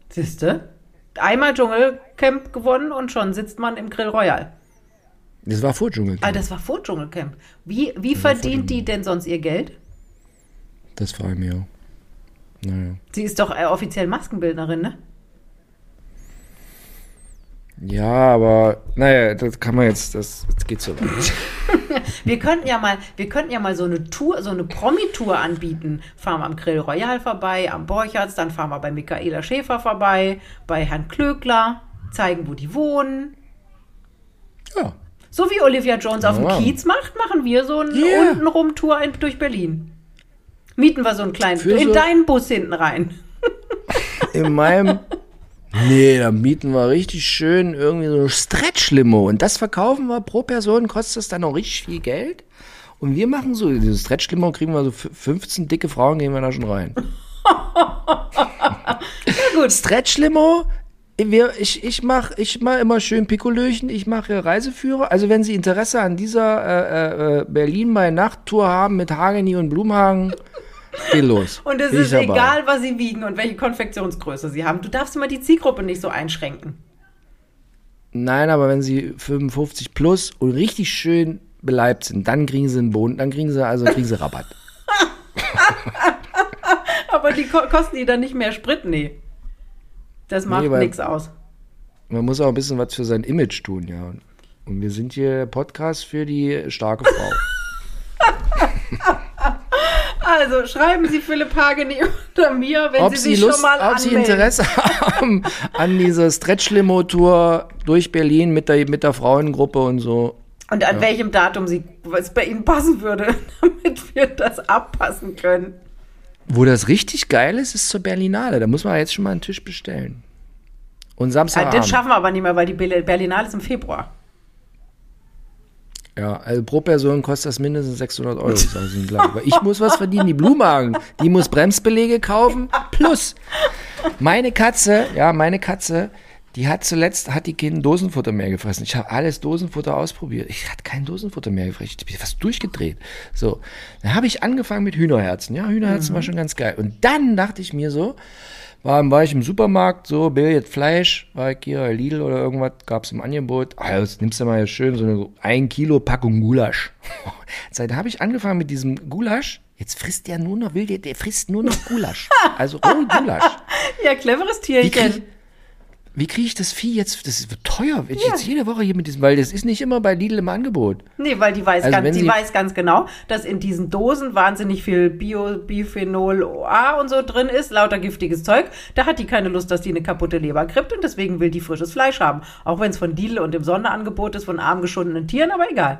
Siehste? Einmal Dschungelcamp gewonnen und schon sitzt man im Grill Royal. Das war vor Dschungelcamp. Ah, das war vor Dschungelcamp. Wie, wie verdient die denn sonst ihr Geld? Das frage ich mich auch. Naja. Sie ist doch äh, offiziell Maskenbildnerin, ne? Ja, aber naja, das kann man jetzt, das, das geht so weit. wir könnten ja mal, wir könnten ja mal so eine Tour, so eine Promi-Tour anbieten. Fahren wir am Grill Royal vorbei, am Borchards, dann fahren wir bei Michaela Schäfer vorbei, bei Herrn Klöckler, zeigen, wo die wohnen. Ja. So wie Olivia Jones auf dem wow. Kiez macht, machen wir so eine yeah. Untenrum-Tour durch Berlin. Mieten wir so einen kleinen, Für in so deinen Bus hinten rein. In meinem, nee, da mieten wir richtig schön irgendwie so eine Stretch-Limo und das verkaufen wir pro Person, kostet das dann auch richtig viel Geld. Und wir machen so, dieses Stretch-Limo kriegen wir so 15 dicke Frauen, gehen wir da schon rein. ja gut. Stretch-Limo wir, ich, ich mache ich mach immer schön Pikolöchen, ich mache Reiseführer. Also wenn Sie Interesse an dieser äh, äh, Berlin bei Nacht-Tour haben mit Hageni und Blumhagen, geht los. und es ist egal, was Sie wiegen und welche Konfektionsgröße Sie haben. Du darfst immer die Zielgruppe nicht so einschränken. Nein, aber wenn Sie 55 plus und richtig schön beleibt sind, dann kriegen Sie einen Boden, dann kriegen Sie also kriegen Sie Rabatt. aber die kosten die dann nicht mehr Sprit? Nee. Das macht nee, nichts aus. Man muss auch ein bisschen was für sein Image tun, ja. Und wir sind hier Podcast für die starke Frau. also schreiben Sie Philipp Hageni unter mir, wenn ob Sie sich Lust, schon mal Ob Sie Interesse haben an dieser Stretch-Limo-Tour durch Berlin mit der, mit der Frauengruppe und so. Und an ja. welchem Datum Sie, es bei Ihnen passen würde, damit wir das abpassen können. Wo das richtig geil ist, ist zur Berlinale. Da muss man jetzt schon mal einen Tisch bestellen. Und Samstag. Ja, den schaffen wir aber nicht mehr, weil die Berlinale ist im Februar. Ja, also pro Person kostet das mindestens 600 Euro, sagen sie. Weil ich muss was verdienen, die Blumenhagen, die muss Bremsbelege kaufen, plus meine Katze, ja, meine Katze, die hat zuletzt, hat die kein Dosenfutter mehr gefressen. Ich habe alles Dosenfutter ausprobiert. Ich hatte kein Dosenfutter mehr gefressen. Ich bin fast durchgedreht. So, dann habe ich angefangen mit Hühnerherzen. Ja, Hühnerherzen war schon ganz geil. Und dann dachte ich mir so, war, war ich im Supermarkt, so, will jetzt Fleisch, war ich hier, Lidl oder irgendwas, gab es im Angebot. Ah, jetzt nimmst du mal hier schön so eine ein Kilo Packung Gulasch. Seit habe ich angefangen mit diesem Gulasch. Jetzt frisst der nur noch, will der, der frisst nur noch Gulasch. Also rohen Gulasch. Ja, cleveres Tierchen. Wie kriege ich das Vieh jetzt? Das wird teuer. Wenn ich jetzt jede Woche hier mit diesem, weil das ist nicht immer bei Lidl im Angebot. Nee, weil die weiß, Also ganz, die weiß ganz genau, dass in diesen Dosen wahnsinnig viel Bio, Biphenol A und so drin ist, lauter giftiges Zeug. Da hat die keine Lust, dass die eine kaputte Leber kriegt und deswegen will die frisches Fleisch haben. Auch wenn es von Lidl und im Sonderangebot ist von arm geschundenen Tieren, aber egal.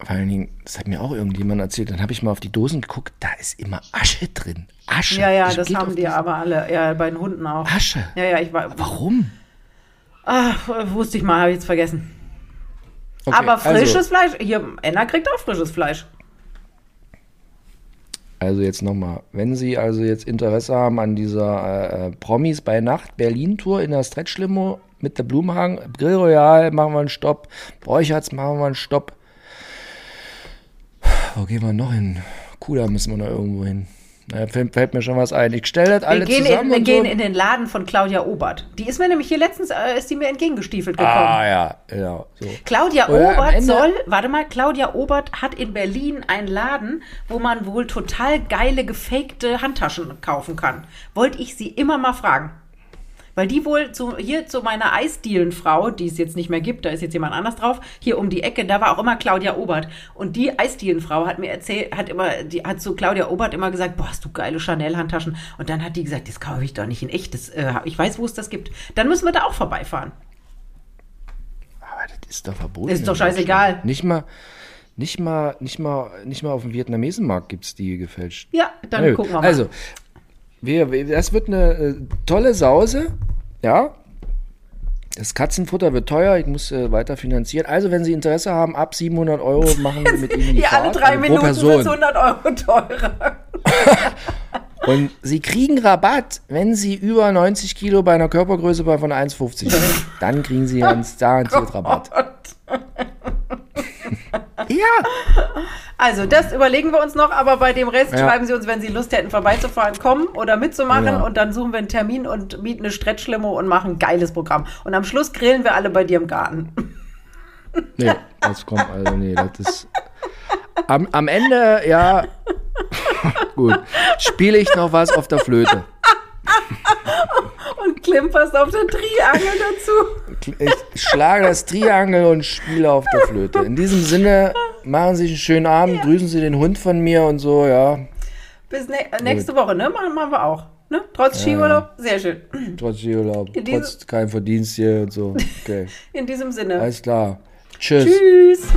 Vor allen Dingen, das hat mir auch irgendjemand erzählt, dann habe ich mal auf die Dosen geguckt, da ist immer Asche drin. Asche. Ja, ja, Ich das haben die diese- aber alle. Ja, bei den Hunden auch. Asche. Ja, ja, ich war. Warum? Ach, wusste ich mal, habe ich jetzt vergessen. Okay, aber frisches Also, Fleisch, hier, Enna kriegt auch frisches Fleisch. also jetzt nochmal, wenn Sie also jetzt Interesse haben an dieser äh, äh, Promis bei Nacht Berlin-Tour in der Stretch-Limo mit der Blumenhagen, Grill Royal, machen wir einen Stopp, Bräuchertz machen wir einen Stopp. Wo gehen wir noch hin? Kuda müssen wir noch irgendwo hin. Da fällt, mir schon was ein. Ich stelle das Wir alle gehen, zusammen in, wir gehen so. in den Laden von Claudia Obert. Die ist mir nämlich hier letztens, äh, ist die mir entgegengestiefelt gekommen. Ah ja, ja. So. Claudia Oder Obert soll, warte mal, Claudia Obert hat in Berlin einen Laden, wo man wohl total geile, gefakte Handtaschen kaufen kann. Wollte ich sie immer mal fragen. Weil die wohl zu, hier zu meiner Eisdielenfrau, die es jetzt nicht mehr gibt, da ist jetzt jemand anders drauf, hier um die Ecke, da war auch immer Claudia Obert. Und die Eisdielenfrau hat mir erzählt, hat immer, die hat zu Claudia Obert immer gesagt, boah, hast du geile Chanel-Handtaschen. Und dann hat die gesagt, das kaufe ich doch nicht in echt, das, äh, ich weiß, wo es das gibt. Dann müssen wir da auch vorbeifahren. Aber das ist doch verboten. Ist doch scheißegal. Nicht mal, nicht mal, nicht mal, nicht mal auf dem Vietnamesenmarkt gibt es die gefälscht. Ja, dann Nö. gucken wir mal. Also, das wird eine äh, tolle Sause, ja. Das Katzenfutter wird teuer, ich muss äh, weiter finanzieren. Also, wenn Sie Interesse haben, ab 700 Euro machen wir mit Ihnen die Ja, alle Fahrt, drei also Minuten wird Person. es 100 Euro teurer. Und Sie kriegen Rabatt, wenn Sie über 90 Kilo bei einer Körpergröße von 1,50 sind. Dann kriegen Sie ganz garantiert Rabatt. Ja, Also, das überlegen wir uns noch, aber bei dem Rest Ja. schreiben Sie uns, wenn Sie Lust hätten, vorbeizufahren, kommen oder mitzumachen Ja. und dann suchen wir einen Termin und mieten eine Stretchlimo und machen ein geiles Programm. Und am Schluss grillen wir alle bei dir im Garten. Nee, das kommt also, nee, das ist. Am, am Ende, ja. Gut. Spiele ich noch was auf der Flöte. Und klimperst auf der Triangel dazu. Ich schlage das Triangel und spiele auf der Flöte. In diesem Sinne, machen Sie sich einen schönen Abend, grüßen Sie den Hund von mir und so, ja. Bis ne nächste Woche, ne? Machen, machen wir auch. Ne? Trotz Skiurlaub. Sehr schön. Trotz Skiurlaub, trotz kein Verdienst hier und so. Okay, In diesem Sinne. alles klar. Tschüss. Tschüss.